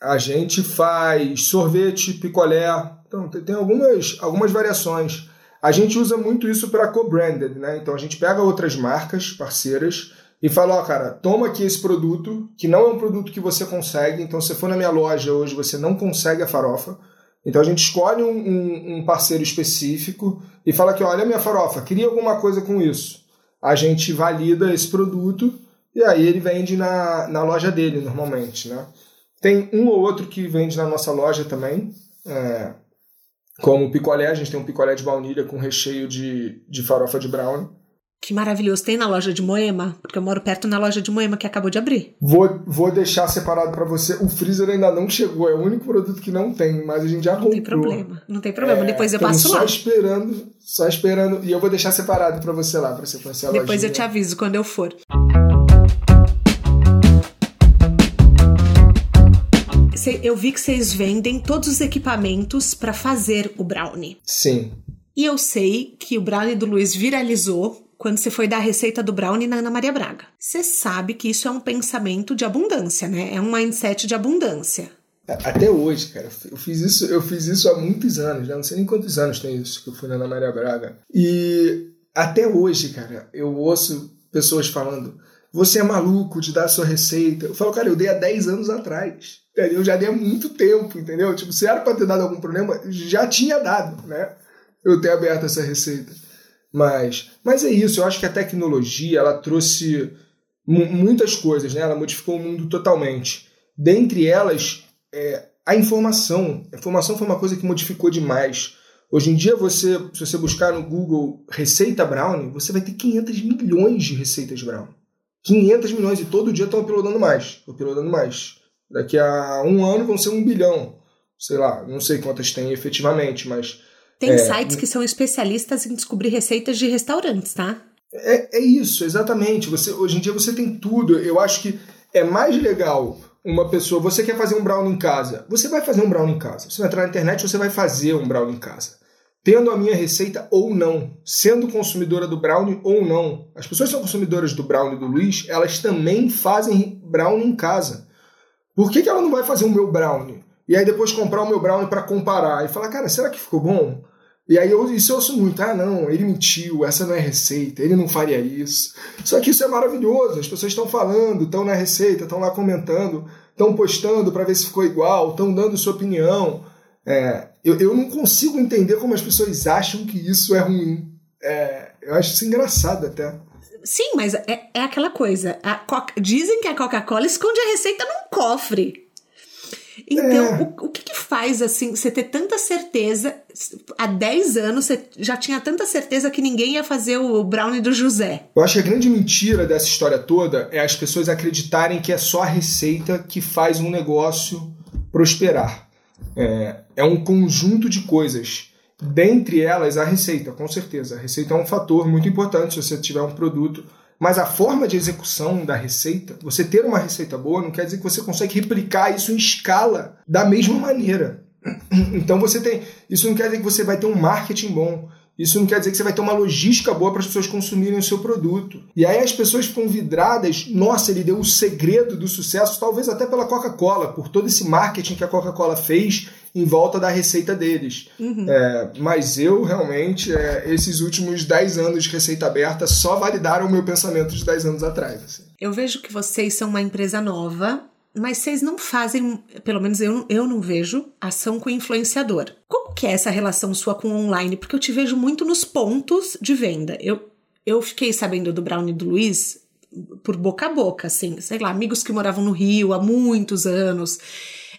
A gente faz sorvete, picolé, então tem algumas, algumas variações. A gente usa muito isso para co-branded, né? Então a gente pega outras marcas parceiras e falo, ó, oh, cara, toma aqui esse produto, que não é um produto que você consegue, então se for na minha loja hoje, você não consegue a farofa. Então a gente escolhe um, um, um parceiro específico e fala que, olha minha farofa, queria alguma coisa com isso. A gente valida esse produto e aí ele vende na, na loja dele, normalmente, né? Tem um ou outro que vende na nossa loja também, é, como picolé, a gente tem um picolé de baunilha com recheio de, de farofa de brownie. Que maravilhoso. Tem na loja de Moema? Porque eu moro perto na loja de Moema que acabou de abrir. Vou, vou deixar separado para você. O freezer ainda não chegou. É o único produto que não tem, mas a gente já comprou. Não tem problema. Não tem problema. É, Depois eu passo só lá. Só esperando, só esperando. E eu vou deixar separado para você lá, para você conhecer a Depois eu te aviso quando eu for. Eu vi que vocês vendem todos os equipamentos para fazer o brownie. Sim. E eu sei que o brownie do Luiz viralizou quando você foi dar a receita do brownie na Ana Maria Braga. Você sabe que isso é um pensamento de abundância, né? É um mindset de abundância. Até hoje, cara, eu fiz isso, eu fiz isso há muitos anos, né? não sei nem quantos anos tem isso que eu fui na Ana Maria Braga. E até hoje, cara, eu ouço pessoas falando: "Você é maluco de dar sua receita". Eu falo: "Cara, eu dei há 10 anos atrás". Eu já dei há muito tempo, entendeu? Tipo, se era para ter dado algum problema, já tinha dado, né? Eu ter aberto essa receita. Mas, mas é isso, eu acho que a tecnologia ela trouxe muitas coisas, né? ela modificou o mundo totalmente. Dentre elas, é, a informação. A informação foi uma coisa que modificou demais. Hoje em dia, você, se você buscar no Google receita brownie, você vai ter 500 milhões de receitas brownie. 500 milhões e todo dia estão uploadando mais. Uploadando mais. Daqui a um ano vão ser um bilhão. Sei lá, não sei quantas tem efetivamente, mas tem é, sites que são especialistas em descobrir receitas de restaurantes, tá? É, é isso, exatamente. Você, hoje em dia você tem tudo. Eu acho que é mais legal uma pessoa. Você quer fazer um brownie em casa? Você vai fazer um brownie em casa. Você vai entrar na internet, você vai fazer um brownie em casa. Tendo a minha receita ou não, sendo consumidora do brownie ou não. As pessoas que são consumidoras do brownie do Luiz, elas também fazem brownie em casa. Por que, que ela não vai fazer o meu brownie? E aí depois comprar o meu brownie para comparar e falar, cara, será que ficou bom? E aí eu, isso eu ouço muito, ah não, ele mentiu, essa não é receita, ele não faria isso. Só que isso é maravilhoso, as pessoas estão falando, estão na receita, estão lá comentando, estão postando para ver se ficou igual, estão dando sua opinião. É, eu, eu não consigo entender como as pessoas acham que isso é ruim. É, eu acho isso engraçado até. Sim, mas é, é aquela coisa. Dizem que a Coca-Cola esconde a receita num cofre. Então, é. o, o que, que, faz assim você ter tanta certeza? Há 10 anos você já tinha tanta certeza que ninguém ia fazer o brownie do José. Eu acho que a grande mentira dessa história toda é as pessoas acreditarem que é só a receita que faz um negócio prosperar. É, é um conjunto de coisas. Dentre elas, a receita, com certeza. A receita é um fator muito importante se você tiver um produto mas a forma de execução da receita, você ter uma receita boa, não quer dizer que você consegue replicar isso em escala da mesma maneira. Então você tem. Isso não quer dizer que você vai ter um marketing bom. Isso não quer dizer que você vai ter uma logística boa para as pessoas consumirem o seu produto. E aí as pessoas ficam vidradas, nossa, ele deu o segredo do sucesso, talvez até pela Coca-Cola, por todo esse marketing que a Coca-Cola fez em volta da receita deles. Uhum. É, mas eu realmente, é, esses últimos 10 anos de receita aberta só validaram o meu pensamento de 10 anos atrás. Assim. Eu vejo que vocês são uma empresa nova, mas vocês não fazem, pelo menos eu, eu não vejo, ação com influenciador. Como que é essa relação sua com online? Porque eu te vejo muito nos pontos de venda. Eu, eu fiquei sabendo do Brownie do Luiz por boca a boca, assim, sei lá, amigos que moravam no Rio há muitos anos.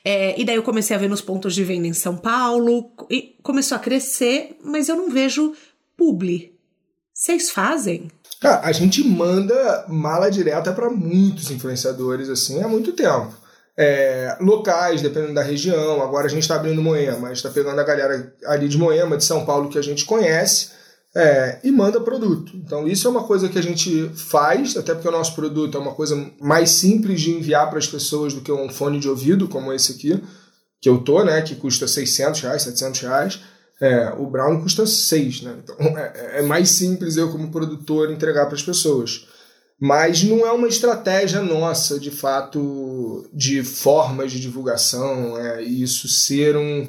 É, e daí eu comecei a ver nos pontos de venda em São Paulo, e começou a crescer, mas eu não vejo publi. Vocês fazem? Cara, a gente manda mala direta para muitos influenciadores assim há muito tempo. É, locais, dependendo da região. Agora a gente está abrindo Moema, está pegando a galera ali de Moema, de São Paulo, que a gente conhece, é, e manda produto. Então isso é uma coisa que a gente faz, até porque o nosso produto é uma coisa mais simples de enviar para as pessoas do que um fone de ouvido, como esse aqui, que eu tô, né, que custa 600 reais, 700 reais. É, o Brown custa 6, né? Então é, é, mais simples eu, como produtor, entregar para as pessoas. Mas não é uma estratégia nossa, de fato, de formas de divulgação, é isso ser um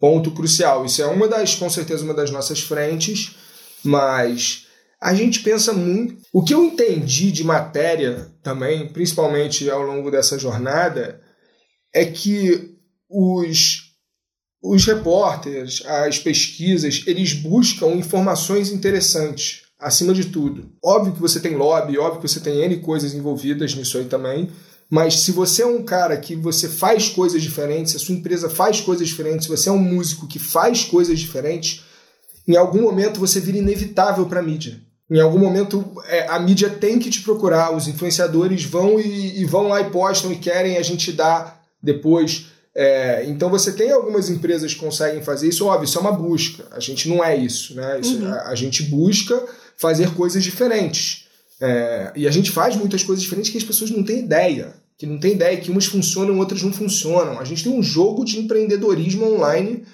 ponto crucial. Isso é uma das, com certeza, uma das nossas frentes, mas a gente pensa muito. O que eu entendi de matéria também, principalmente ao longo dessa jornada, é que os, os repórteres, as pesquisas, eles buscam informações interessantes, acima de tudo. Óbvio que você tem lobby, óbvio que você tem N coisas envolvidas nisso aí também, mas se você é um cara que você faz coisas diferentes, se a sua empresa faz coisas diferentes, se você é um músico que faz coisas diferentes, em algum momento você vira inevitável para a mídia. Em algum momento é, a mídia tem que te procurar, os influenciadores vão e, e, vão lá e postam e querem a gente dar depois. É, então você tem algumas empresas que conseguem fazer isso, óbvio, isso é uma busca. A gente não é isso, né? Isso, uhum. a, a, gente busca fazer coisas diferentes. É, e a gente faz muitas coisas diferentes que as pessoas não têm ideia. Que não têm ideia que umas funcionam, outras não funcionam. A gente tem um jogo de empreendedorismo online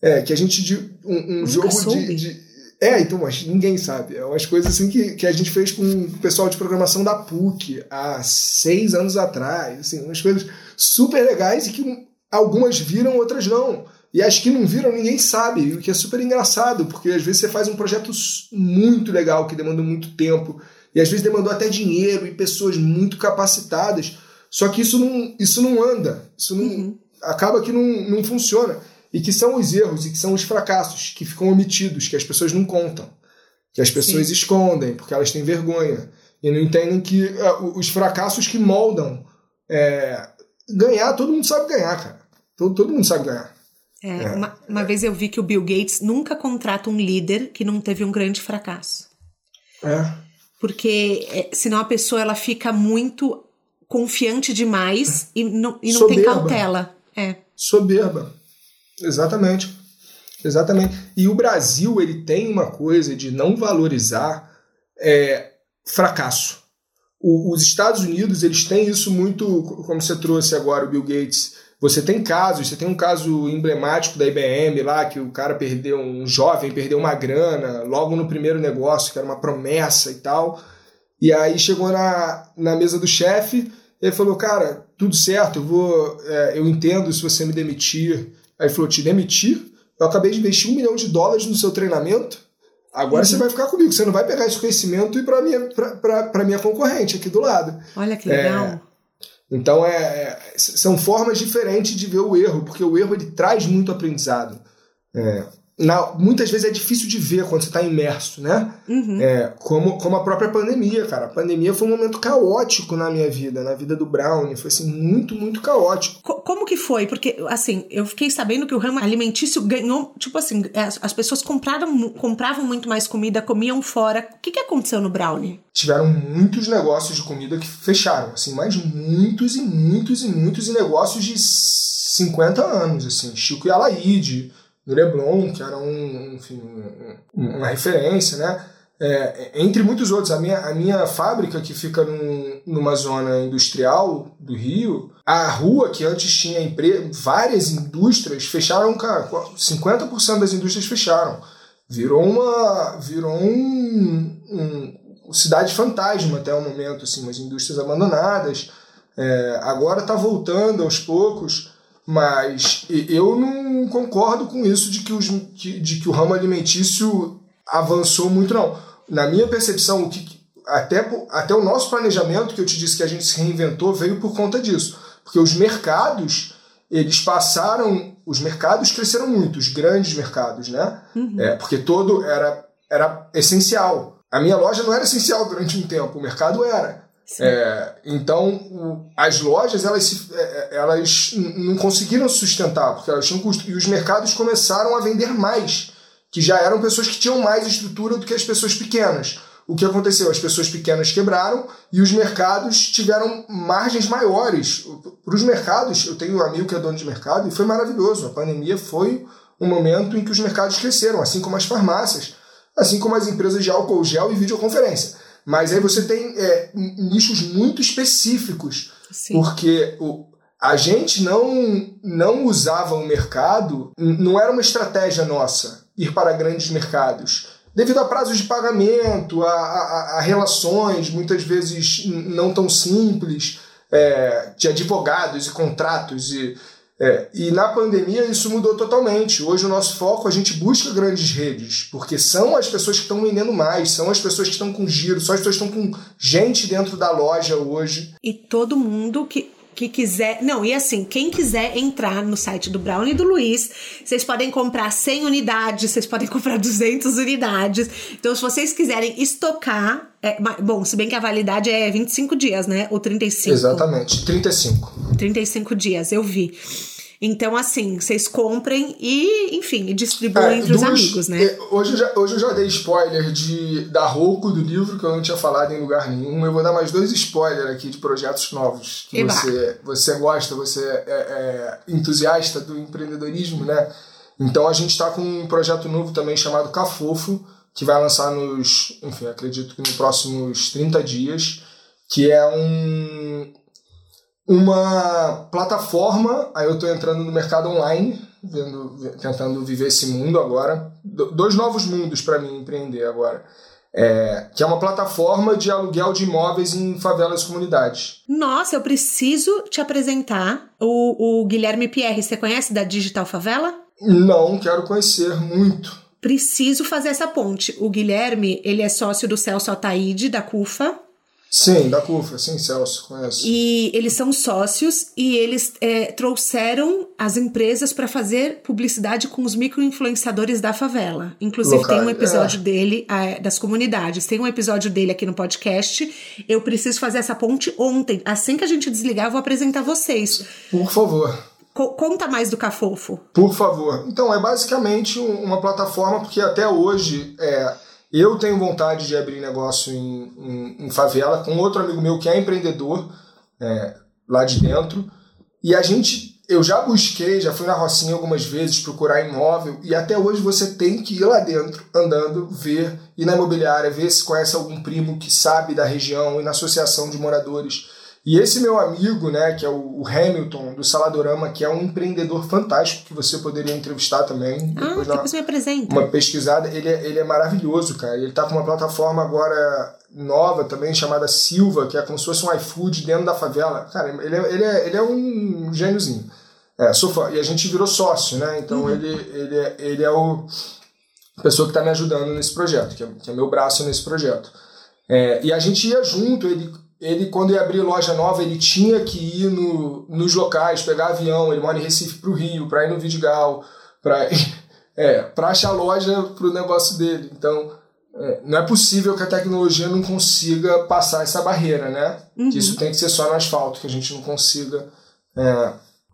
é, que a gente. Um, um jogo de, de, É, então, mas ninguém sabe. É umas coisas assim que, que a gente fez com o pessoal de programação da PUC há seis anos atrás. Assim, umas coisas super legais e que algumas viram, outras não. E as que não viram, ninguém sabe, o que é super engraçado, porque às vezes você faz um projeto muito legal, que demanda muito tempo, e às vezes demandou até dinheiro e pessoas muito capacitadas, só que isso não, isso não anda, isso não, uhum. acaba que não, não funciona e que são os erros e que são os fracassos que ficam omitidos, que as pessoas não contam, que as pessoas Sim. escondem porque elas têm vergonha e não entendem que uh, os fracassos que moldam é, ganhar, todo mundo sabe ganhar, cara. Todo, todo mundo sabe ganhar. É, é. Uma, uma vez eu vi que o Bill Gates nunca contrata um líder que não teve um grande fracasso. É. Porque é, senão a pessoa ela fica muito confiante demais e não, e não tem cautela. É. Soberba. Exatamente. Exatamente. E o Brasil ele tem uma coisa de não valorizar é, fracasso. O, os Estados Unidos eles têm isso muito, como você trouxe agora o Bill Gates. Você tem casos, você tem um caso emblemático da IBM lá, que o cara perdeu, um jovem perdeu uma grana logo no primeiro negócio, que era uma promessa e tal. E aí chegou na, na mesa do chefe, ele falou, cara, tudo certo, eu vou. É, eu entendo se você me demitir Aí ele falou: te demitir, eu acabei de investir um milhão de dólares no seu treinamento, agora uhum. você vai ficar comigo, você não vai pegar esse conhecimento e ir para minha, pra, minha concorrente aqui do lado. Olha que legal. É, então é, é, são formas diferentes de ver o erro, porque o erro ele traz muito aprendizado. É, na, muitas vezes é difícil de ver quando você está imerso, né? Uhum. É, como, como a própria pandemia, cara. A pandemia foi um momento caótico na minha vida, na vida do Brown. Foi assim, muito, muito caótico. como que foi? Porque, assim, eu fiquei sabendo que o ramo alimentício ganhou, tipo assim, as, as pessoas compraram, compravam muito mais comida, comiam fora. O que, que aconteceu no Brownie? Tiveram muitos negócios de comida que fecharam, assim, mas muitos e muitos e muitos e negócios de 50 anos, assim. Chico e Alaide do Leblon, que era um, enfim, uma referência, né? É, entre muitos outros. A minha, a minha fábrica, que fica num, numa zona industrial do Rio, a rua que antes tinha empre... várias indústrias fecharam, cara, 50% das indústrias fecharam. Virou uma. Virou um, um cidade fantasma até o momento, assim, umas indústrias abandonadas. É, agora está voltando aos poucos. Mas eu não concordo com isso de que, os, de que o ramo alimentício avançou muito, não. Na minha percepção, o que, até, até o nosso planejamento, que eu te disse que a gente se reinventou, veio por conta disso. Porque os mercados, eles passaram. Os mercados cresceram muito, os grandes mercados, né? Uhum. É, porque todo era, era essencial. A minha loja não era essencial durante um tempo, o mercado era. É, então, as lojas elas, é, é, elas não conseguiram sustentar, porque elas tinham custo. E os mercados começaram a vender mais, que já eram pessoas que tinham mais estrutura do que as pessoas pequenas. O que aconteceu? As pessoas pequenas quebraram e os mercados tiveram margens maiores. Para os mercados, eu tenho um amigo que é dono de mercado e foi maravilhoso. A pandemia foi um momento em que os mercados cresceram, assim como as farmácias, assim como as empresas de álcool gel e videoconferência. Mas aí você tem é, nichos muito específicos, Sim. porque o, a gente não, não usava o mercado, não era uma estratégia nossa ir para grandes mercados. Devido a prazos de pagamento, a, a, a relações muitas vezes não tão simples, é, de advogados e contratos. E, É, e na pandemia isso mudou totalmente. Hoje o nosso foco, a gente busca grandes redes, porque são as pessoas que estão vendendo mais, são as pessoas que estão com giro, são as pessoas que estão com gente dentro da loja hoje. E todo mundo que que quiser. Não, e assim, quem quiser entrar no site do Brown e do Luiz, vocês podem comprar 100 unidades, vocês podem (laughs) comprar 200 unidades. Então, se vocês quiserem estocar. É, bom, se bem que a validade é 25 dias, né? Ou 35. Exatamente, 35. 35 dias, eu vi. Então, assim, vocês comprem e, enfim, distribuem é, entre os amigos, né? É, hoje eu, já, hoje eu já dei spoiler de, da Rouco do livro, que eu não tinha falado em lugar nenhum. Eu vou dar mais dois spoilers aqui de projetos novos que você, você gosta, você é, é, entusiasta do empreendedorismo, né? Então a gente está com um projeto novo também chamado Cafofo, que vai lançar nos, enfim, acredito que nos próximos 30 dias, que é um, uma plataforma, aí eu estou entrando no mercado online, vendo, tentando viver esse mundo agora. Dois novos mundos para mim empreender agora. É, que é uma plataforma de aluguel de imóveis em favelas e comunidades. Nossa, eu preciso te apresentar o, o Guilherme Pierre. Você conhece da Digital Favela? Não, quero conhecer muito. Preciso fazer essa ponte. O Guilherme, ele é sócio do Celso Altaide, da CUFA, Sim, da CUFA, sim, Celso, conheço. E eles são sócios e eles é, trouxeram as empresas para fazer publicidade com os micro-influenciadores da favela. Inclusive, Local, tem um episódio é. dele, é, das comunidades, tem um episódio dele aqui no podcast. Eu preciso fazer essa ponte ontem. Assim que a gente desligar, eu vou apresentar vocês. Por favor. Co conta mais do Cafofo. Por favor. Então, é basicamente uma plataforma, porque até hoje. É, eu tenho vontade de abrir negócio em, em, em favela com outro amigo meu que é empreendedor é, lá de dentro. E a gente, eu já busquei, já fui na Rocinha algumas vezes procurar imóvel e até hoje você tem que ir lá dentro, andando, ver, ir na imobiliária, ver se conhece algum primo que sabe da região e na associação de moradores e esse meu amigo, né, que é o Hamilton, do Saladorama, que é um empreendedor fantástico que você poderia entrevistar também. Ah, depois, depois me apresenta. Uma pesquisada. Ele é, ele é maravilhoso, cara. Ele tá com uma plataforma agora nova também, chamada Silva, que é como se fosse um iFood dentro da favela. Cara, ele é, ele é, ele é um gêniozinho. É, sou fã. E a gente virou sócio, né? Então uhum. ele, ele, é, ele é o a pessoa que está me ajudando nesse projeto, que é, que é meu braço nesse projeto. É, e a gente ia junto, ele ele, quando ia abrir loja nova, ele tinha que ir no, nos locais, pegar avião, ele mora em Recife para o Rio, para ir no Vidigal, para (laughs) é, achar loja para o negócio dele. Então, é, não é possível que a tecnologia não consiga passar essa barreira, né? Uhum. Que isso tem que ser só no asfalto, que a gente não consiga é,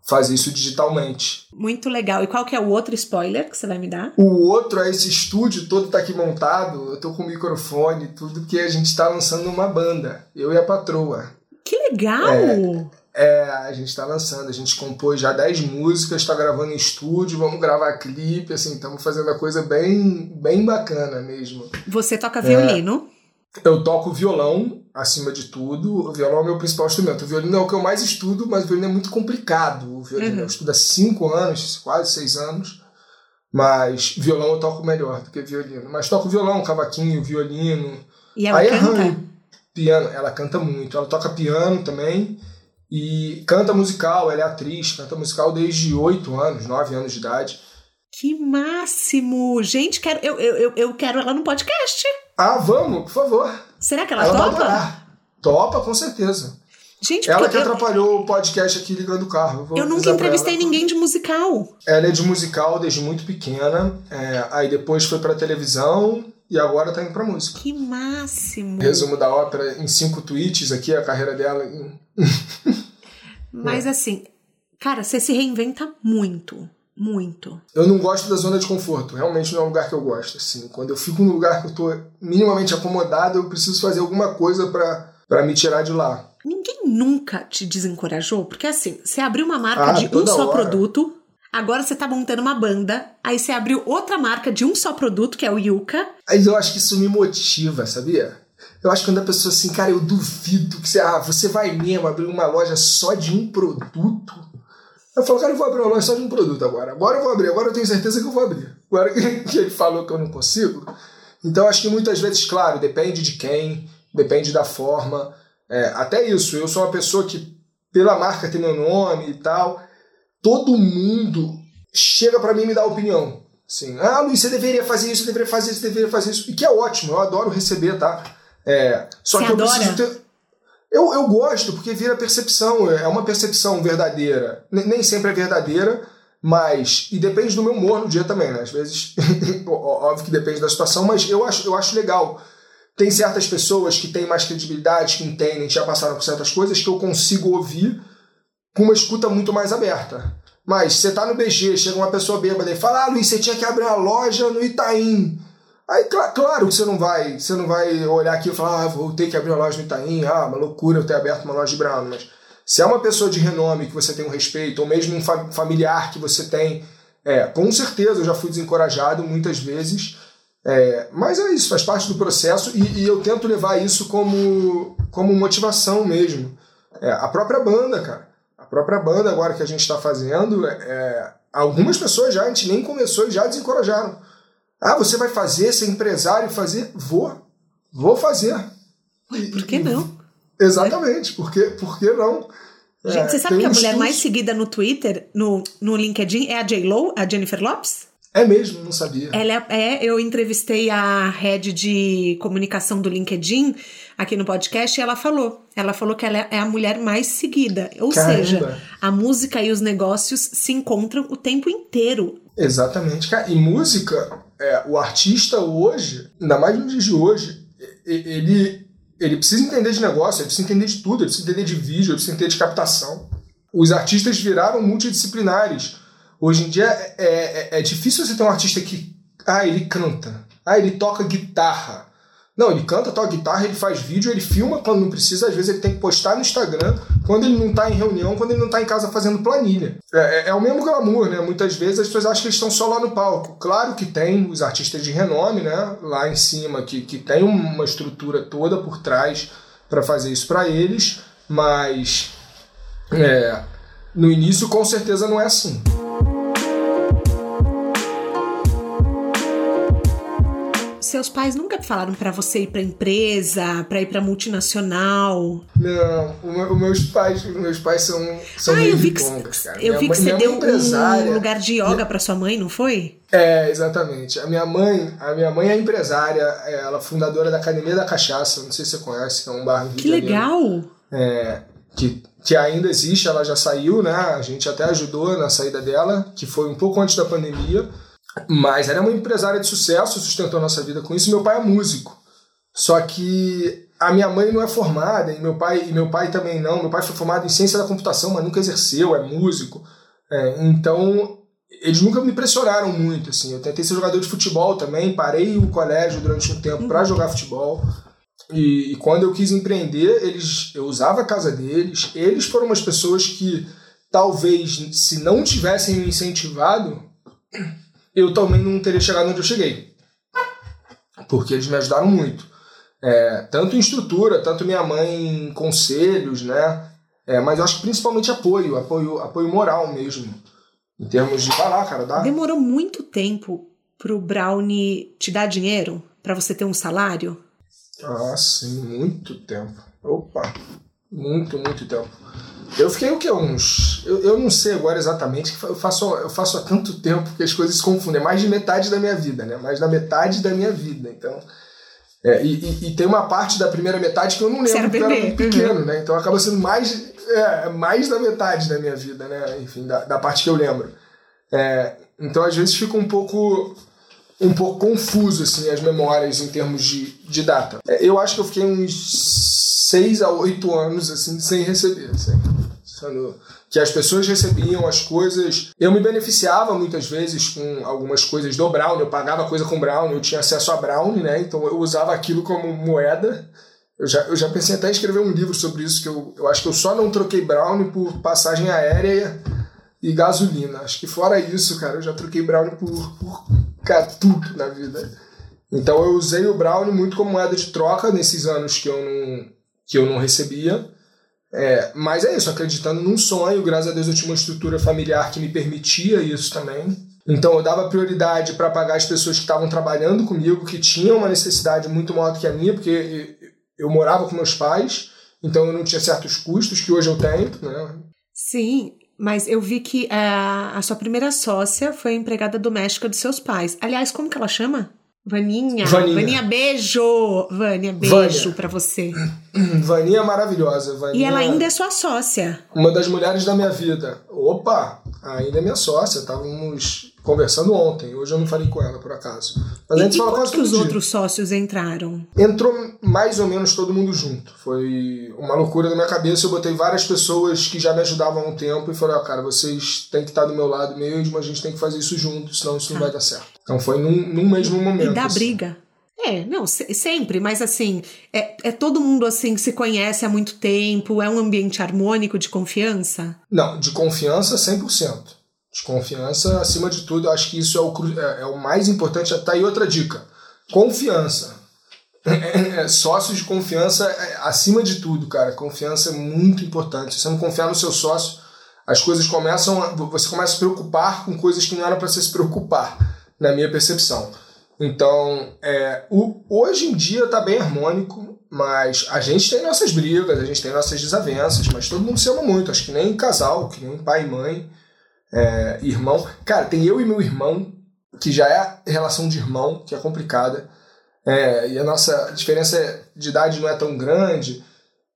fazer isso digitalmente. Muito legal. E qual que é o outro spoiler que você vai me dar? O outro é esse estúdio todo tá aqui montado, eu tô com microfone, tudo que a gente tá lançando uma banda, eu e a patroa. Que legal! É, é a gente tá lançando, a gente compôs já 10 músicas, tá gravando em estúdio, vamos gravar clipe, assim, estamos fazendo a coisa bem, bem bacana mesmo. Você toca violino? É, eu toco violão, acima de tudo. O violão é o meu principal instrumento. O violino é o que eu mais estudo, mas o violino é muito complicado. O violino uhum. eu estudo há cinco anos, quase seis anos. Mas violão eu toco melhor do que violino. Mas toco violão, cavaquinho, violino. E ela Aí canta? Arranho, piano. Ela canta muito. Ela toca piano também. E canta musical, ela é atriz, canta musical desde oito anos, nove anos de idade. Que máximo! Gente, quero, eu, eu, eu quero ela no podcast. Ah, vamos, por favor. Será que ela, ela topa? Topa, com certeza. Gente, ela que eu... atrapalhou o podcast aqui ligando o carro. eu nunca entrevistei ninguém de musical. Ela é de musical desde muito pequena. É, aí depois foi pra televisão e agora tá indo pra música. Que máximo! Resumo da ópera em cinco tweets aqui, a carreira dela. (laughs) Mas é. assim, cara, você se reinventa muito. Muito. Eu não gosto da zona de conforto. Realmente não é um lugar que eu gosto. Assim, quando eu fico num lugar que eu tô minimamente acomodado, eu preciso fazer alguma coisa para me tirar de lá. Ninguém nunca te desencorajou? Porque assim, você abriu uma marca ah, de um só hora. produto, agora você tá montando uma banda, aí você abriu outra marca de um só produto, que é o Yuka. Aí eu acho que isso me motiva, sabia? Eu acho que quando a pessoa assim, cara, eu duvido que você, ah, você vai mesmo abrir uma loja só de um produto? Eu falo, cara, eu vou abrir uma loja só de um produto agora. Agora eu vou abrir, agora eu tenho certeza que eu vou abrir. Agora que (laughs) ele falou que eu não consigo. Então acho que muitas vezes, claro, depende de quem, depende da forma. É, até isso, eu sou uma pessoa que, pela marca ter meu nome e tal, todo mundo chega para mim e me dá opinião. Assim, ah, Luiz, você deveria fazer isso, você deveria fazer isso, você deveria fazer isso. E que é ótimo, eu adoro receber, tá? É, só você que adora? eu preciso ter. Eu, eu gosto, porque vira percepção, é uma percepção verdadeira. N- nem sempre é verdadeira, mas. E depende do meu humor no dia também, né? Às vezes, (laughs) óbvio que depende da situação, mas eu acho, eu acho legal. Tem certas pessoas que têm mais credibilidade, que entendem, já passaram por certas coisas, que eu consigo ouvir com uma escuta muito mais aberta. Mas você tá no BG, chega uma pessoa bêbada e fala: Ah, Luiz, você tinha que abrir uma loja no Itaim. Aí, cla- claro que você não vai, você não vai olhar aqui e falar, ah, vou ter que abrir uma loja no Itaim, ah, uma loucura eu ter aberto uma loja de Brown, mas se é uma pessoa de renome que você tem um respeito, ou mesmo um fa- familiar que você tem, é, com certeza eu já fui desencorajado muitas vezes, é, mas é isso, faz parte do processo e, e eu tento levar isso como, como motivação mesmo. É, a própria banda, cara, a própria banda agora que a gente está fazendo, é, algumas pessoas já, a gente nem começou e já desencorajaram. Ah, você vai fazer, ser empresário e fazer? Vou. Vou fazer. Por que não? Exatamente. Por que, por que não? Gente, É, você sabe que a mulher estudo- mais seguida no Twitter, no, no LinkedIn, é a J-Lo, a Jennifer Lopes? É mesmo, não sabia. Ela é, é, eu entrevistei a head de comunicação do LinkedIn aqui no podcast e ela falou. Ela falou que ela é a mulher mais seguida. Ou Caramba. seja, a música e os negócios se encontram o tempo inteiro. Exatamente. Cara, e música, é, o artista hoje, ainda mais nos dias de hoje, ele, ele precisa entender de negócio, ele precisa entender de tudo, ele precisa entender de vídeo, ele precisa entender de captação. Os artistas viraram multidisciplinares. Hoje em dia é, é, é difícil você ter um artista que. Ah, ele canta. Ah, ele toca guitarra. Não, ele canta, toca guitarra, ele faz vídeo, ele filma quando não precisa, às vezes ele tem que postar no Instagram, quando ele não tá em reunião, quando ele não tá em casa fazendo planilha. É, é- é o mesmo glamour, né? Muitas vezes as pessoas acham que eles estão só lá no palco. Claro que tem os artistas de renome, né? Lá em cima, que, que tem uma estrutura toda por trás para fazer isso para eles, mas é, no início com certeza não é assim. Seus pais nunca falaram pra você ir pra empresa, pra ir pra multinacional. Não, os meus pais, meus pais são, são ah, eu vi que, cara. eu Minha vi que mãe- você minha mãe deu é empresária. um lugar de yoga pra sua mãe, não foi? É, exatamente. A minha mãe, a minha mãe é empresária, é, ela é fundadora da Academia da Cachaça, não sei se você conhece, que é um bar Que legal! É, que, que ainda existe, ela já saiu, né? A gente até ajudou na saída dela, que foi um pouco antes da pandemia. Mas ela é uma empresária de sucesso, sustentou a nossa vida com isso. Meu pai é músico. Só que a minha mãe não é formada, e meu pai, e meu pai também não. Meu pai foi formado em ciência da computação, mas nunca exerceu, é músico. É, então, eles nunca me pressionaram muito. Assim. Eu tentei ser jogador de futebol também, parei o colégio durante um tempo para jogar futebol. E, e quando eu quis empreender, eles, eu usava a casa deles. Eles foram umas pessoas que talvez, se não tivessem me incentivado, eu também não teria chegado onde eu cheguei. Porque eles me ajudaram muito. É, tanto em estrutura, tanto minha mãe em conselhos, né? É, mas eu acho que principalmente apoio, apoio, apoio moral mesmo. Em termos de, vai lá, cara, dá. Demorou muito tempo pro Brownie te dar dinheiro pra você ter um salário? Ah, sim, muito tempo. Opa, muito, muito tempo. Eu fiquei o quê? Uns. Eu, eu não sei agora exatamente, que eu faço, eu faço há tanto tempo que as coisas se confundem. É mais de metade da minha vida, né? Mais da metade da minha vida. Então. É, e, e, e tem uma parte da primeira metade que eu não Você era lembro, porque eu era pequeno, né? Então acaba sendo mais, é, mais da metade da minha vida, né? Enfim, da, da parte que eu lembro. É, então às vezes fica um pouco um pouco confuso assim as memórias em termos de, de data. É, Eu acho que eu fiquei uns seis a oito anos assim sem receber, assim, que as pessoas recebiam as coisas. Eu me beneficiava muitas vezes com algumas coisas do Brown, eu pagava coisa com Brown, eu tinha acesso a Brown, né? Então eu usava aquilo como moeda. Eu já, eu já pensei até em escrever um livro sobre isso, que eu, eu acho que eu só não troquei Brown por passagem aérea e gasolina. Acho que fora isso, cara, eu já troquei Brown por, por tudo na vida. Então eu usei o Brown muito como moeda de troca nesses anos que eu não, que eu não recebia. É, mas é isso, acreditando num sonho, graças a Deus eu tinha uma estrutura familiar que me permitia isso também. Então eu dava prioridade para pagar as pessoas que estavam trabalhando comigo, que tinham uma necessidade muito maior do que a minha, porque eu morava com meus pais, então eu não tinha certos custos que hoje eu tenho. Né? Sim, Mas eu vi que a, a sua primeira sócia foi empregada doméstica dos seus pais. Aliás, como que ela chama? Vaninha. Vaninha, Vaninha beijo. Vânia, beijo para você. (clears throat) Vaninha é maravilhosa. Vaninha, e ela ainda é sua sócia. Uma das mulheres da minha vida. Opa, ainda é minha sócia. Estávamos conversando ontem. Hoje eu não falei com ela, por acaso. Mas e, a gente fala quase os dia. outros sócios entraram? Entrou mais ou menos todo mundo junto. Foi uma loucura na minha cabeça. Eu botei várias pessoas que já me ajudavam há um tempo e falei, ó, oh, cara, vocês têm que estar do meu lado mesmo, a gente tem que fazer isso junto, senão isso não ah. vai dar certo. Então foi num, num mesmo momento. E dá assim. briga. É, não, sempre, mas assim, é, é todo mundo assim que se conhece há muito tempo, é um ambiente harmônico de confiança? Não, de confiança 100%. Desconfiança, acima de tudo, eu acho que isso é o, é, é o mais importante. Tá aí outra dica: confiança. É, sócios de confiança, é, acima de tudo, cara. Confiança é muito importante. Se você não confiar no seu sócio, as coisas começam. A, você começa a se preocupar com coisas que não eram para você se preocupar, na minha percepção. Então, é, o, hoje em dia tá bem harmônico, mas a gente tem nossas brigas, a gente tem nossas desavenças, mas todo mundo se ama muito. Acho que nem casal, que nem pai e mãe é, irmão. Cara, tem eu e meu irmão, que já é relação de irmão, que é complicada. É, e a nossa diferença de idade não é tão grande.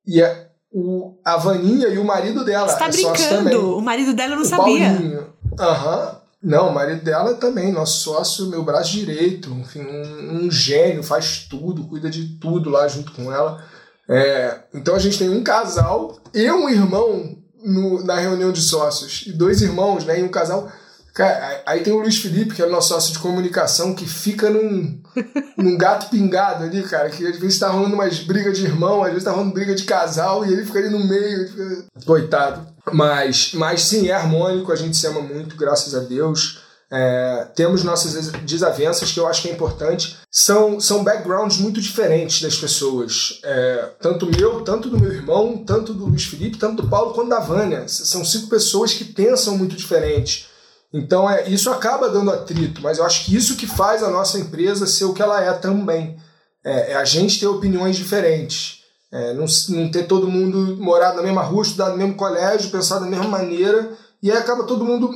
E a, o, a Vaninha e o marido dela. Você tá é brincando? O marido dela eu não o sabia. Aham. Uhum. Não, o marido dela também, nosso sócio, meu braço direito, enfim, um, um, gênio, faz tudo, cuida de tudo lá junto com ela. É, então a gente tem um casal e um irmão no, na reunião de sócios. E dois irmãos, né? E um casal. Cara, aí tem o Luiz Felipe, que é o nosso sócio de comunicação, que fica num, (laughs) num gato pingado ali, cara. Que às vezes tá rolando umas brigas de irmão, às vezes tá rolando briga de casal, e ele fica ali no meio. Fica... Coitado. Mas, mas sim, é harmônico, a gente se ama muito, graças a Deus. É, temos nossas desavenças, que eu acho que é importante. São, são backgrounds muito diferentes das pessoas. É, tanto meu, tanto do meu irmão, tanto do Luiz Felipe, tanto do Paulo quanto da Vânia. São cinco pessoas que pensam muito diferente. Então é, isso acaba dando atrito, mas eu acho que isso que faz a nossa empresa ser o que ela é também. É, é a gente ter opiniões diferentes. É, não, não ter todo mundo morado na mesma rua, estudar no mesmo colégio, pensar da mesma maneira, e aí acaba todo mundo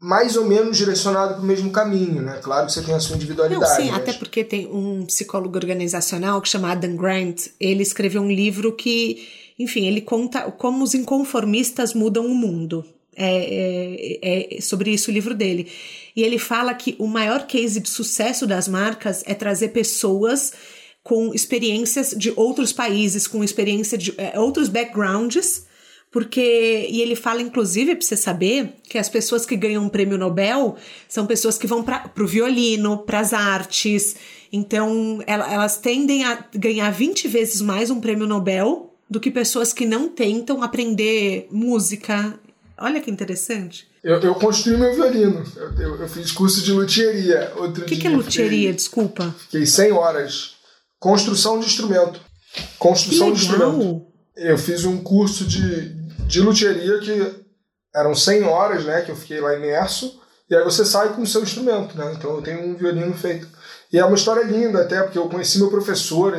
mais ou menos direcionado para o mesmo caminho, né? Claro que você tem a sua individualidade. Não, sim, mas... até porque tem um psicólogo organizacional que chama Adam Grant, ele escreveu um livro que, enfim, ele conta como os inconformistas mudam o mundo. É, é, é, sobre isso o livro dele. E ele fala que o maior case de sucesso das marcas é trazer pessoas com experiências de outros países, com experiência de é, outros backgrounds, porque, e ele fala, inclusive, para você saber, que as pessoas que ganham um prêmio Nobel são pessoas que vão para o violino, para as artes. Então, elas tendem a ganhar 20 vezes mais um prêmio Nobel do que pessoas que não tentam aprender música. Olha que interessante. Eu, eu construí meu violino. Eu, eu, eu fiz curso de luthieria. O que, que é luthieria? Desculpa. Fiquei 100 horas. Construção de instrumento. Construção de instrumento. Eu fiz um curso de, de luthieria que eram 100 horas, né, que eu fiquei lá imerso, e aí você sai com o seu instrumento, né? Então eu tenho um violino feito. E é uma história linda até, porque eu conheci meu professor,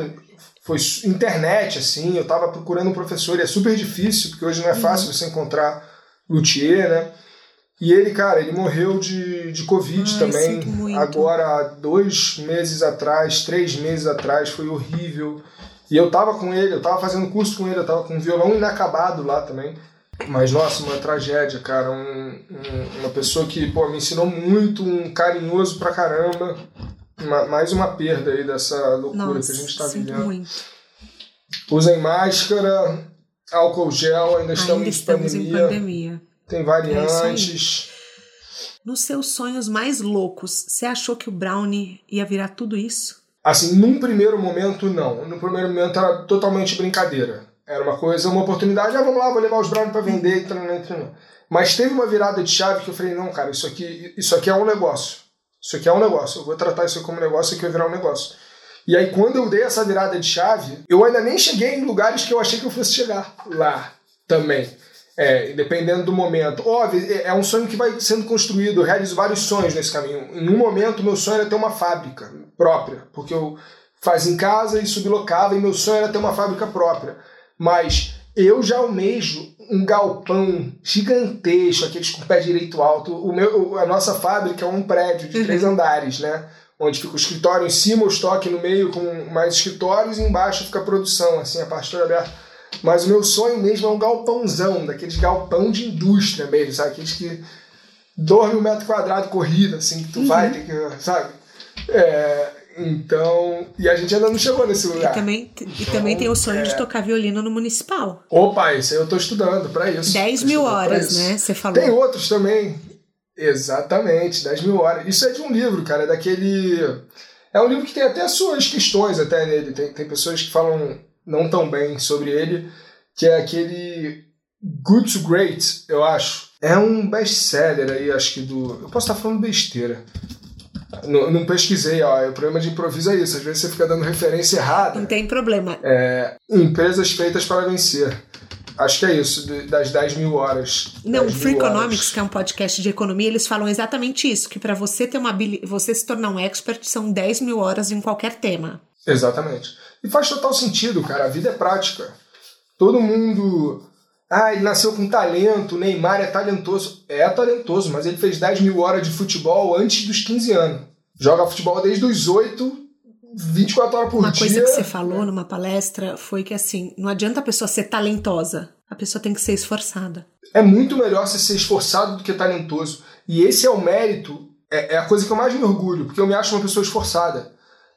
foi internet, assim, eu estava procurando um professor, e é super difícil, porque hoje não é uhum. fácil uhum. você encontrar luthier, né? E ele, cara, ele morreu de, de Covid Ai, também. Agora, dois meses atrás, três meses atrás, foi horrível. E eu tava com ele, eu tava fazendo curso com ele, eu tava com um violão inacabado lá também. Mas, nossa, uma tragédia, cara. Um, um, uma pessoa que, pô, me ensinou muito, um carinhoso pra caramba. Uma, mais uma perda aí dessa loucura nossa, que a gente tá vivendo. Muito. Usem máscara, álcool gel, ainda estamos, ainda estamos pandemia, em pandemia. Tem variantes. É Nos seus sonhos mais loucos, você achou que o Brownie ia virar tudo isso? Assim, num primeiro momento, não. No primeiro momento era totalmente brincadeira. Era uma coisa, uma oportunidade, ah, vamos lá, vou levar os brownies para vender, e tal, Mas teve uma virada de chave que eu falei, não, cara, isso aqui, isso aqui é um negócio. Isso aqui é um negócio. Eu vou tratar isso como negócio, isso aqui vai virar um negócio. E aí, quando eu dei essa virada de chave, eu ainda nem cheguei em lugares que eu achei que eu fosse chegar lá também. É, dependendo do momento. Óbvio, é, é um sonho que vai sendo construído, eu realizo vários sonhos nesse caminho. Em um momento, meu sonho era ter uma fábrica própria, porque eu fazia em casa e sublocava, e meu sonho era ter uma fábrica própria. Mas eu já almejo um galpão gigantesco, aqueles com o pé direito alto. O meu, a nossa fábrica é um prédio de três uhum. andares, né? Onde fica o escritório em cima, o estoque no meio com mais escritórios e embaixo fica a produção, assim, a parte toda aberta. Mas o meu sonho mesmo é um galpãozão, daqueles galpão de indústria mesmo, sabe? Aqueles que dorme um metro quadrado corrida, assim, que tu uhum. vai, tem que, sabe? É, então, e a gente ainda não chegou nesse lugar. E também, e também tem o sonho é... de tocar violino no municipal. Opa, isso aí eu tô estudando para isso. 10 mil horas, né? Você falou. Tem outros também. Exatamente, 10 mil horas. Isso é de um livro, cara, é daquele. É um livro que tem até suas questões até nele. Tem, tem pessoas que falam não tão bem sobre ele, que é aquele Good to Great, eu acho. É um best-seller aí, acho que do. Eu posso estar falando besteira. Não, não, pesquisei, ó. O problema de improviso é isso. Às vezes você fica dando referência errada. Não tem problema. É, empresas feitas para vencer. Acho que é isso, das 10 mil horas. Não, o Free Economics, horas. que é um podcast de economia, eles falam exatamente isso: que para você ter uma você se tornar um expert são 10 mil horas em qualquer tema. Exatamente. E faz total sentido, cara. A vida é prática. Todo mundo. Ah, ele nasceu com talento, o Neymar é talentoso. É talentoso, mas ele fez 10 mil horas de futebol antes dos 15 anos. Joga futebol desde os 8, 24 horas por Uma dia. Uma coisa que você falou numa palestra foi que assim, não adianta a pessoa ser talentosa, a pessoa tem que ser esforçada. É muito melhor você ser esforçado do que talentoso. E esse é o mérito, é, é a coisa que eu mais me orgulho, porque eu me acho uma pessoa esforçada.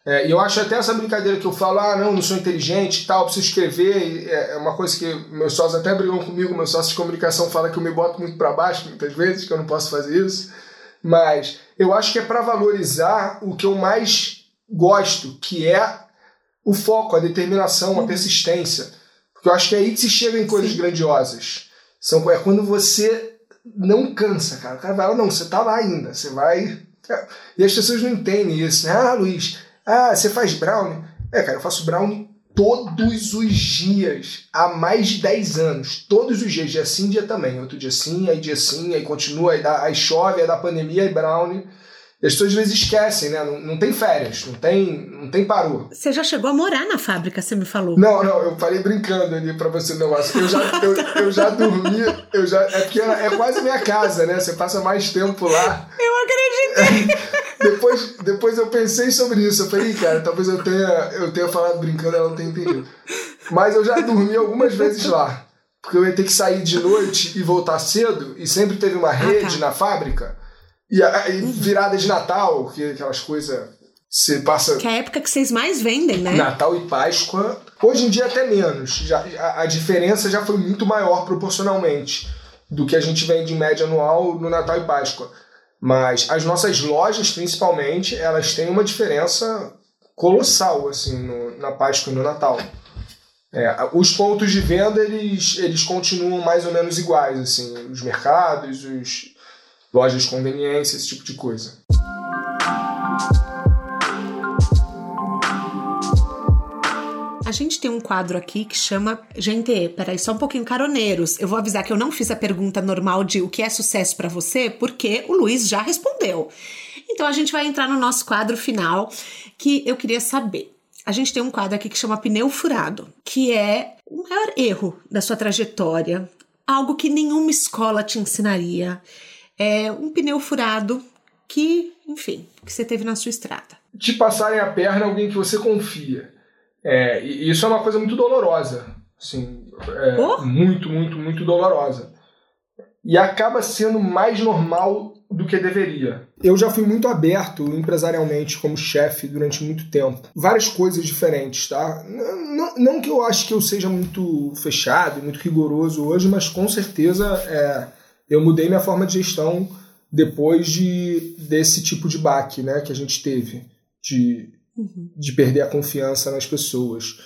É, e eu acho até essa brincadeira que eu falo, ah, não, não sou inteligente e tal, preciso escrever. É, é uma coisa que meus sócios até brigam comigo, meus sócios de comunicação falam que eu me boto muito para baixo muitas vezes, que eu não posso fazer isso. Mas eu acho que é para valorizar o que eu mais gosto, que é o foco, a determinação, a uhum. persistência. Porque eu acho que é aí que se chega em coisas Sim. grandiosas. São, é quando você não cansa, cara. O cara vai lá, não, você tá lá ainda, você vai. (laughs) E as pessoas não entendem isso. Né? Ah, Luiz, ah, você faz brownie? É, cara, eu faço brownie todos os dias, há mais de 10 anos. Todos os dias, dia sim, dia também. Outro dia sim, aí dia sim, aí continua, aí, dá, aí chove, aí dá pandemia, aí brownie. E as pessoas às vezes esquecem, né? Não, não tem férias, não tem, não tem parou. Você já chegou a morar na fábrica, você me falou. Não, não, eu falei brincando ali pra você o negócio. Eu já, eu, eu já dormi, eu já. É porque é quase minha casa, né? Você passa mais tempo lá. Eu acreditei. (laughs) depois, depois eu pensei sobre isso. Eu falei, cara, talvez eu tenha, eu tenha falado brincando, ela não tenha entendido. Mas eu já dormi algumas vezes lá. Porque eu ia ter que sair de noite e voltar cedo, e sempre teve uma rede ah, tá. na fábrica. E aí, virada de Natal, que aquelas coisas. Você passa. Que é a época que vocês mais vendem, né? Natal e Páscoa. Hoje em dia até menos. Já, a, a diferença já foi muito maior proporcionalmente do que a gente vende em média anual no Natal e Páscoa. Mas as nossas lojas, principalmente, elas têm uma diferença colossal assim no, na Páscoa e no Natal. É, os pontos de venda eles, eles continuam mais ou menos iguais, assim, os mercados, os, lojas de conveniência, esse tipo de coisa. A gente tem um quadro aqui que chama. Gente, peraí, só um pouquinho caroneiros. Eu vou avisar que eu não fiz a pergunta normal de o que é sucesso para você, porque o Luiz já respondeu. Então a gente vai entrar no nosso quadro final, que eu queria saber. A gente tem um quadro aqui que chama Pneu Furado, que é o maior erro da sua trajetória, algo que nenhuma escola te ensinaria é, um pneu furado que, enfim, que você teve na sua estrada. Te passarem a perna alguém que você confia. É, e isso é uma coisa muito dolorosa. Assim, é, oh? Muito, muito, muito dolorosa. E acaba sendo mais normal do que deveria. Eu já fui muito aberto empresarialmente como chefe durante muito tempo. Várias coisas diferentes, tá? Não, não que eu acho que eu seja muito fechado, muito rigoroso hoje, mas com certeza é, eu mudei minha forma de gestão depois de, desse tipo de baque né, que a gente teve, de, uhum. de perder a confiança nas pessoas.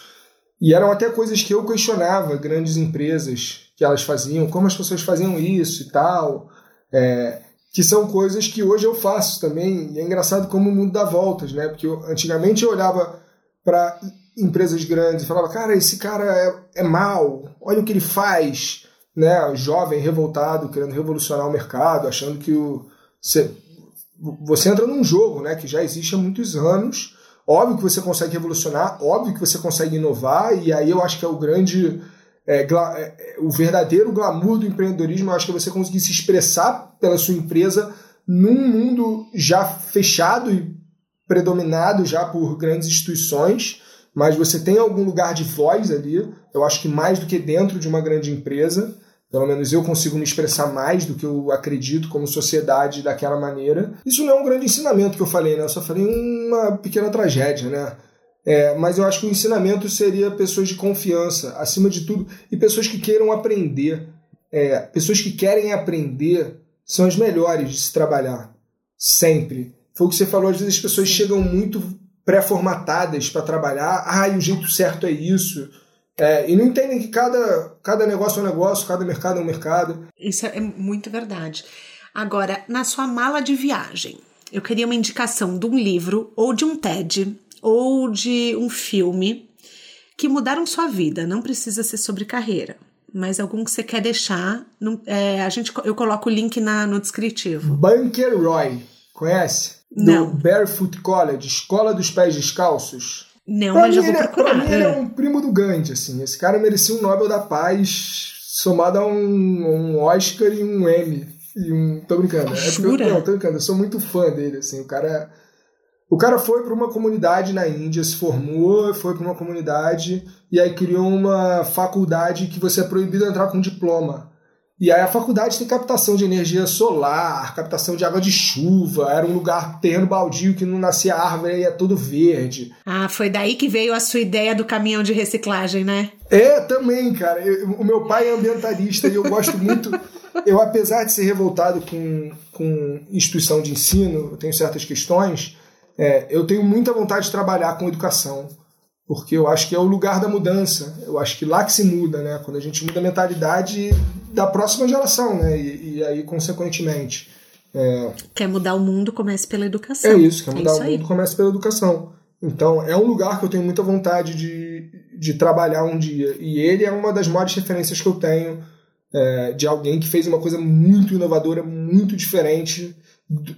E eram até coisas que eu questionava, grandes empresas que elas faziam, como as pessoas faziam isso e tal, é, que são coisas que hoje eu faço também. E é engraçado como o mundo dá voltas, né? Porque eu, antigamente eu olhava para empresas grandes e falava, cara, esse cara é, é mal, olha o que ele faz né, jovem, revoltado, querendo revolucionar o mercado, achando que o, você, você entra num jogo né, que já existe há muitos anos. Óbvio que você consegue revolucionar, óbvio que você consegue inovar, e aí eu acho que é o grande é, é, o verdadeiro glamour do empreendedorismo, eu acho que é você conseguir se expressar pela sua empresa num mundo já fechado e predominado já por grandes instituições, mas você tem algum lugar de voz ali. Eu acho que mais do que dentro de uma grande empresa, pelo menos eu consigo me expressar mais do que eu acredito como sociedade daquela maneira. Isso não é um grande ensinamento que eu falei, né? Eu só falei uma pequena tragédia, né? É, mas eu acho que o ensinamento seria pessoas de confiança, acima de tudo, e pessoas que queiram aprender. É, pessoas que querem aprender são as melhores de se trabalhar. Sempre. Foi o que você falou, às vezes as pessoas chegam muito pré-formatadas para trabalhar. Ah, e o jeito certo é isso. É, e não entendem que cada, cada negócio é um negócio, cada mercado é um mercado. Isso é muito verdade. Agora, na sua mala de viagem, eu queria uma indicação de um livro, ou de um TED, ou de um filme que mudaram sua vida. Não precisa ser sobre carreira mas algum que você quer deixar, não, é, a gente, eu coloco o link na, no descritivo. Bunker Roy, conhece? Não. Do Barefoot College, Escola dos Pés Descalços. Não, pra mas eu vou é, procurar. Pra mim, ele é um primo do Gandhi, assim. Esse cara merecia um Nobel da Paz somado a um, um Oscar e um Emmy. E um... Tô brincando. É? Eu, não, tô brincando. Eu sou muito fã dele, assim. O cara... O cara foi para uma comunidade na Índia, se formou, foi para uma comunidade e aí criou uma faculdade que você é proibido entrar com diploma. E aí a faculdade tem captação de energia solar, captação de água de chuva, era um lugar terreno baldio que não nascia árvore e é tudo verde. Ah, foi daí que veio a sua ideia do caminhão de reciclagem, né? É, também, cara. Eu, o meu pai é ambientalista e eu gosto muito. Eu, apesar de ser revoltado com, com instituição de ensino, eu tenho certas questões é, eu tenho muita vontade de trabalhar com educação, porque eu acho que é o lugar da mudança. Eu acho que lá que se muda, né? Quando a gente muda a mentalidade da próxima geração, né? E, e aí, consequentemente. É... Quer mudar o mundo, comece pela educação. É isso, quer é mudar é isso o mundo, aí. comece pela educação. Então, é um lugar que eu tenho muita vontade de, de trabalhar um dia. E ele é uma das maiores referências que eu tenho é, de alguém que fez uma coisa muito inovadora, muito diferente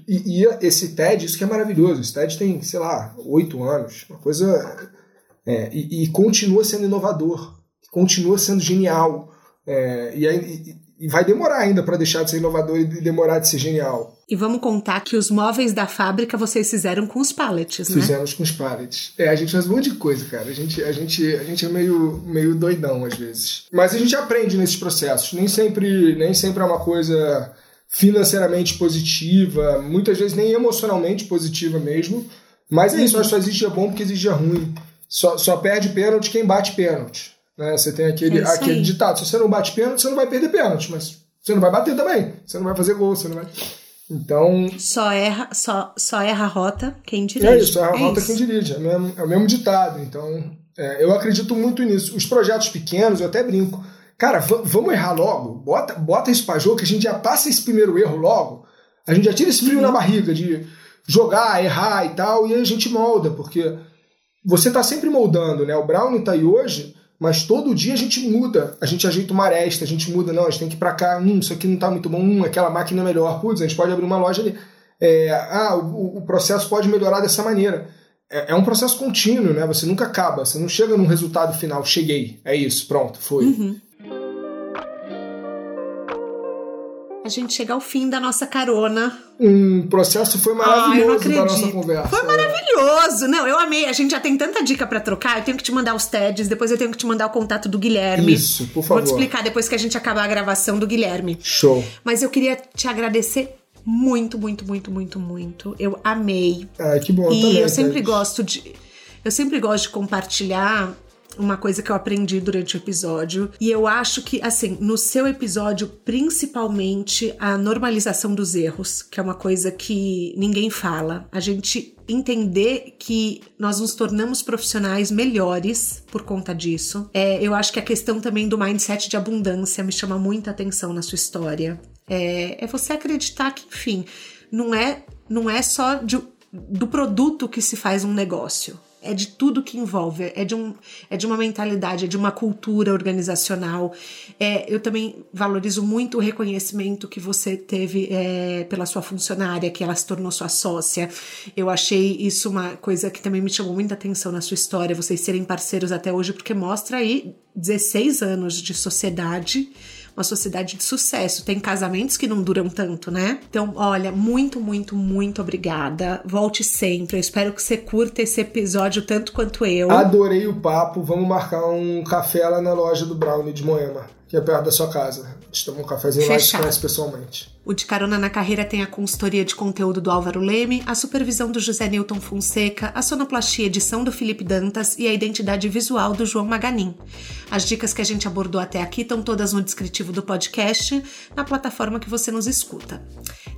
e, e, esse TED, isso que é maravilhoso. Esse TED tem, sei lá, oito anos, uma coisa. É, e, e, continua sendo inovador, continua sendo genial. É, e, e, vai demorar ainda para deixar de ser inovador e demorar de ser genial. E vamos contar que os móveis da fábrica vocês fizeram com os pallets, né? Fizemos com os pallets. É, a gente faz um monte de coisa, cara. A gente, a gente, a gente é meio, meio doidão às vezes. Mas a gente aprende nesses processos. Nem sempre, nem sempre é uma coisa financeiramente positiva, muitas vezes nem emocionalmente positiva mesmo. Mas é isso, acho que só existe dia bom porque existe dia ruim. Só, só perde pênalti quem bate pênalti. Né? Você tem aquele, é aquele ditado: se você não bate pênalti, você não vai perder pênalti, mas você não vai bater também. Você não vai fazer gol, você não vai. Então. Só erra, só, só erra a rota quem dirige. É isso, só erra a é rota isso. quem dirige. É o, mesmo, é o mesmo ditado. Então, é, eu acredito muito nisso. Os projetos pequenos, eu até brinco. Cara, vamos errar logo. Bota, bota isso pra jogo que a gente já passa esse primeiro erro logo. A gente já tira esse frio uhum. na barriga de jogar, errar e tal, e aí a gente molda, porque você tá sempre moldando, né? O Brown tá aí hoje, mas todo dia a gente muda. A gente ajeita uma aresta, a gente muda, não, a gente tem que ir pra cá, hum, isso aqui não tá muito bom, hum, aquela máquina é melhor, putz, a gente pode abrir uma loja ali. É, ah, o, o, processo pode melhorar dessa maneira. É, é, um processo contínuo, né? Você nunca acaba, você não chega num resultado final, cheguei, é isso, pronto, foi. Uhum. A gente chega ao fim da nossa carona. Um processo foi maravilhoso da nossa conversa. Foi maravilhoso. Não, eu amei. A gente já tem tanta dica para trocar. Eu tenho que te mandar os TEDs, depois eu tenho que te mandar o contato do Guilherme. Isso, por favor. Vou te explicar depois que a gente acabar a gravação do Guilherme. Show. Mas eu queria te agradecer muito, muito, muito, muito, muito. Eu amei. Ah, que bom. E também, eu sempre gosto de eu sempre gosto de compartilhar uma coisa que eu aprendi durante o episódio. E eu acho que, assim, no seu episódio, principalmente a normalização dos erros, que é uma coisa que ninguém fala. A gente entender que nós nos tornamos profissionais melhores por conta disso. É, eu acho que a questão também do mindset de abundância me chama muita atenção na sua história. É, é você acreditar que, enfim, não é, não é só de, do produto que se faz um negócio é de tudo que envolve, é de, um, é de uma mentalidade, é de uma cultura organizacional. É, eu também valorizo muito o reconhecimento que você teve é, pela sua funcionária, que ela se tornou sua sócia. Eu achei isso uma coisa que também me chamou muita atenção na sua história, vocês serem parceiros até hoje, porque mostra aí 16 anos de sociedade uma sociedade de sucesso. Tem casamentos que não duram tanto, né? Então, olha, muito, muito, muito obrigada. Volte sempre. Eu espero que você curta esse episódio tanto quanto eu. Adorei o papo. Vamos marcar um café lá na loja do Brownie de Moema, que é perto da sua casa. A gente toma um cafezinho Fechado. lá e se conhece pessoalmente. O De Carona na Carreira tem a consultoria de conteúdo do Álvaro Leme, a supervisão do José Newton Fonseca, a sonoplastia edição do Felipe Dantas e a identidade visual do João Maganin. As dicas que a gente abordou até aqui estão todas no descritivo do podcast, na plataforma que você nos escuta.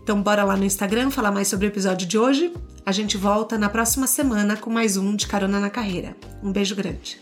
Então bora lá no Instagram falar mais sobre o episódio de hoje. A gente volta na próxima semana com mais um De Carona na Carreira. Um beijo grande.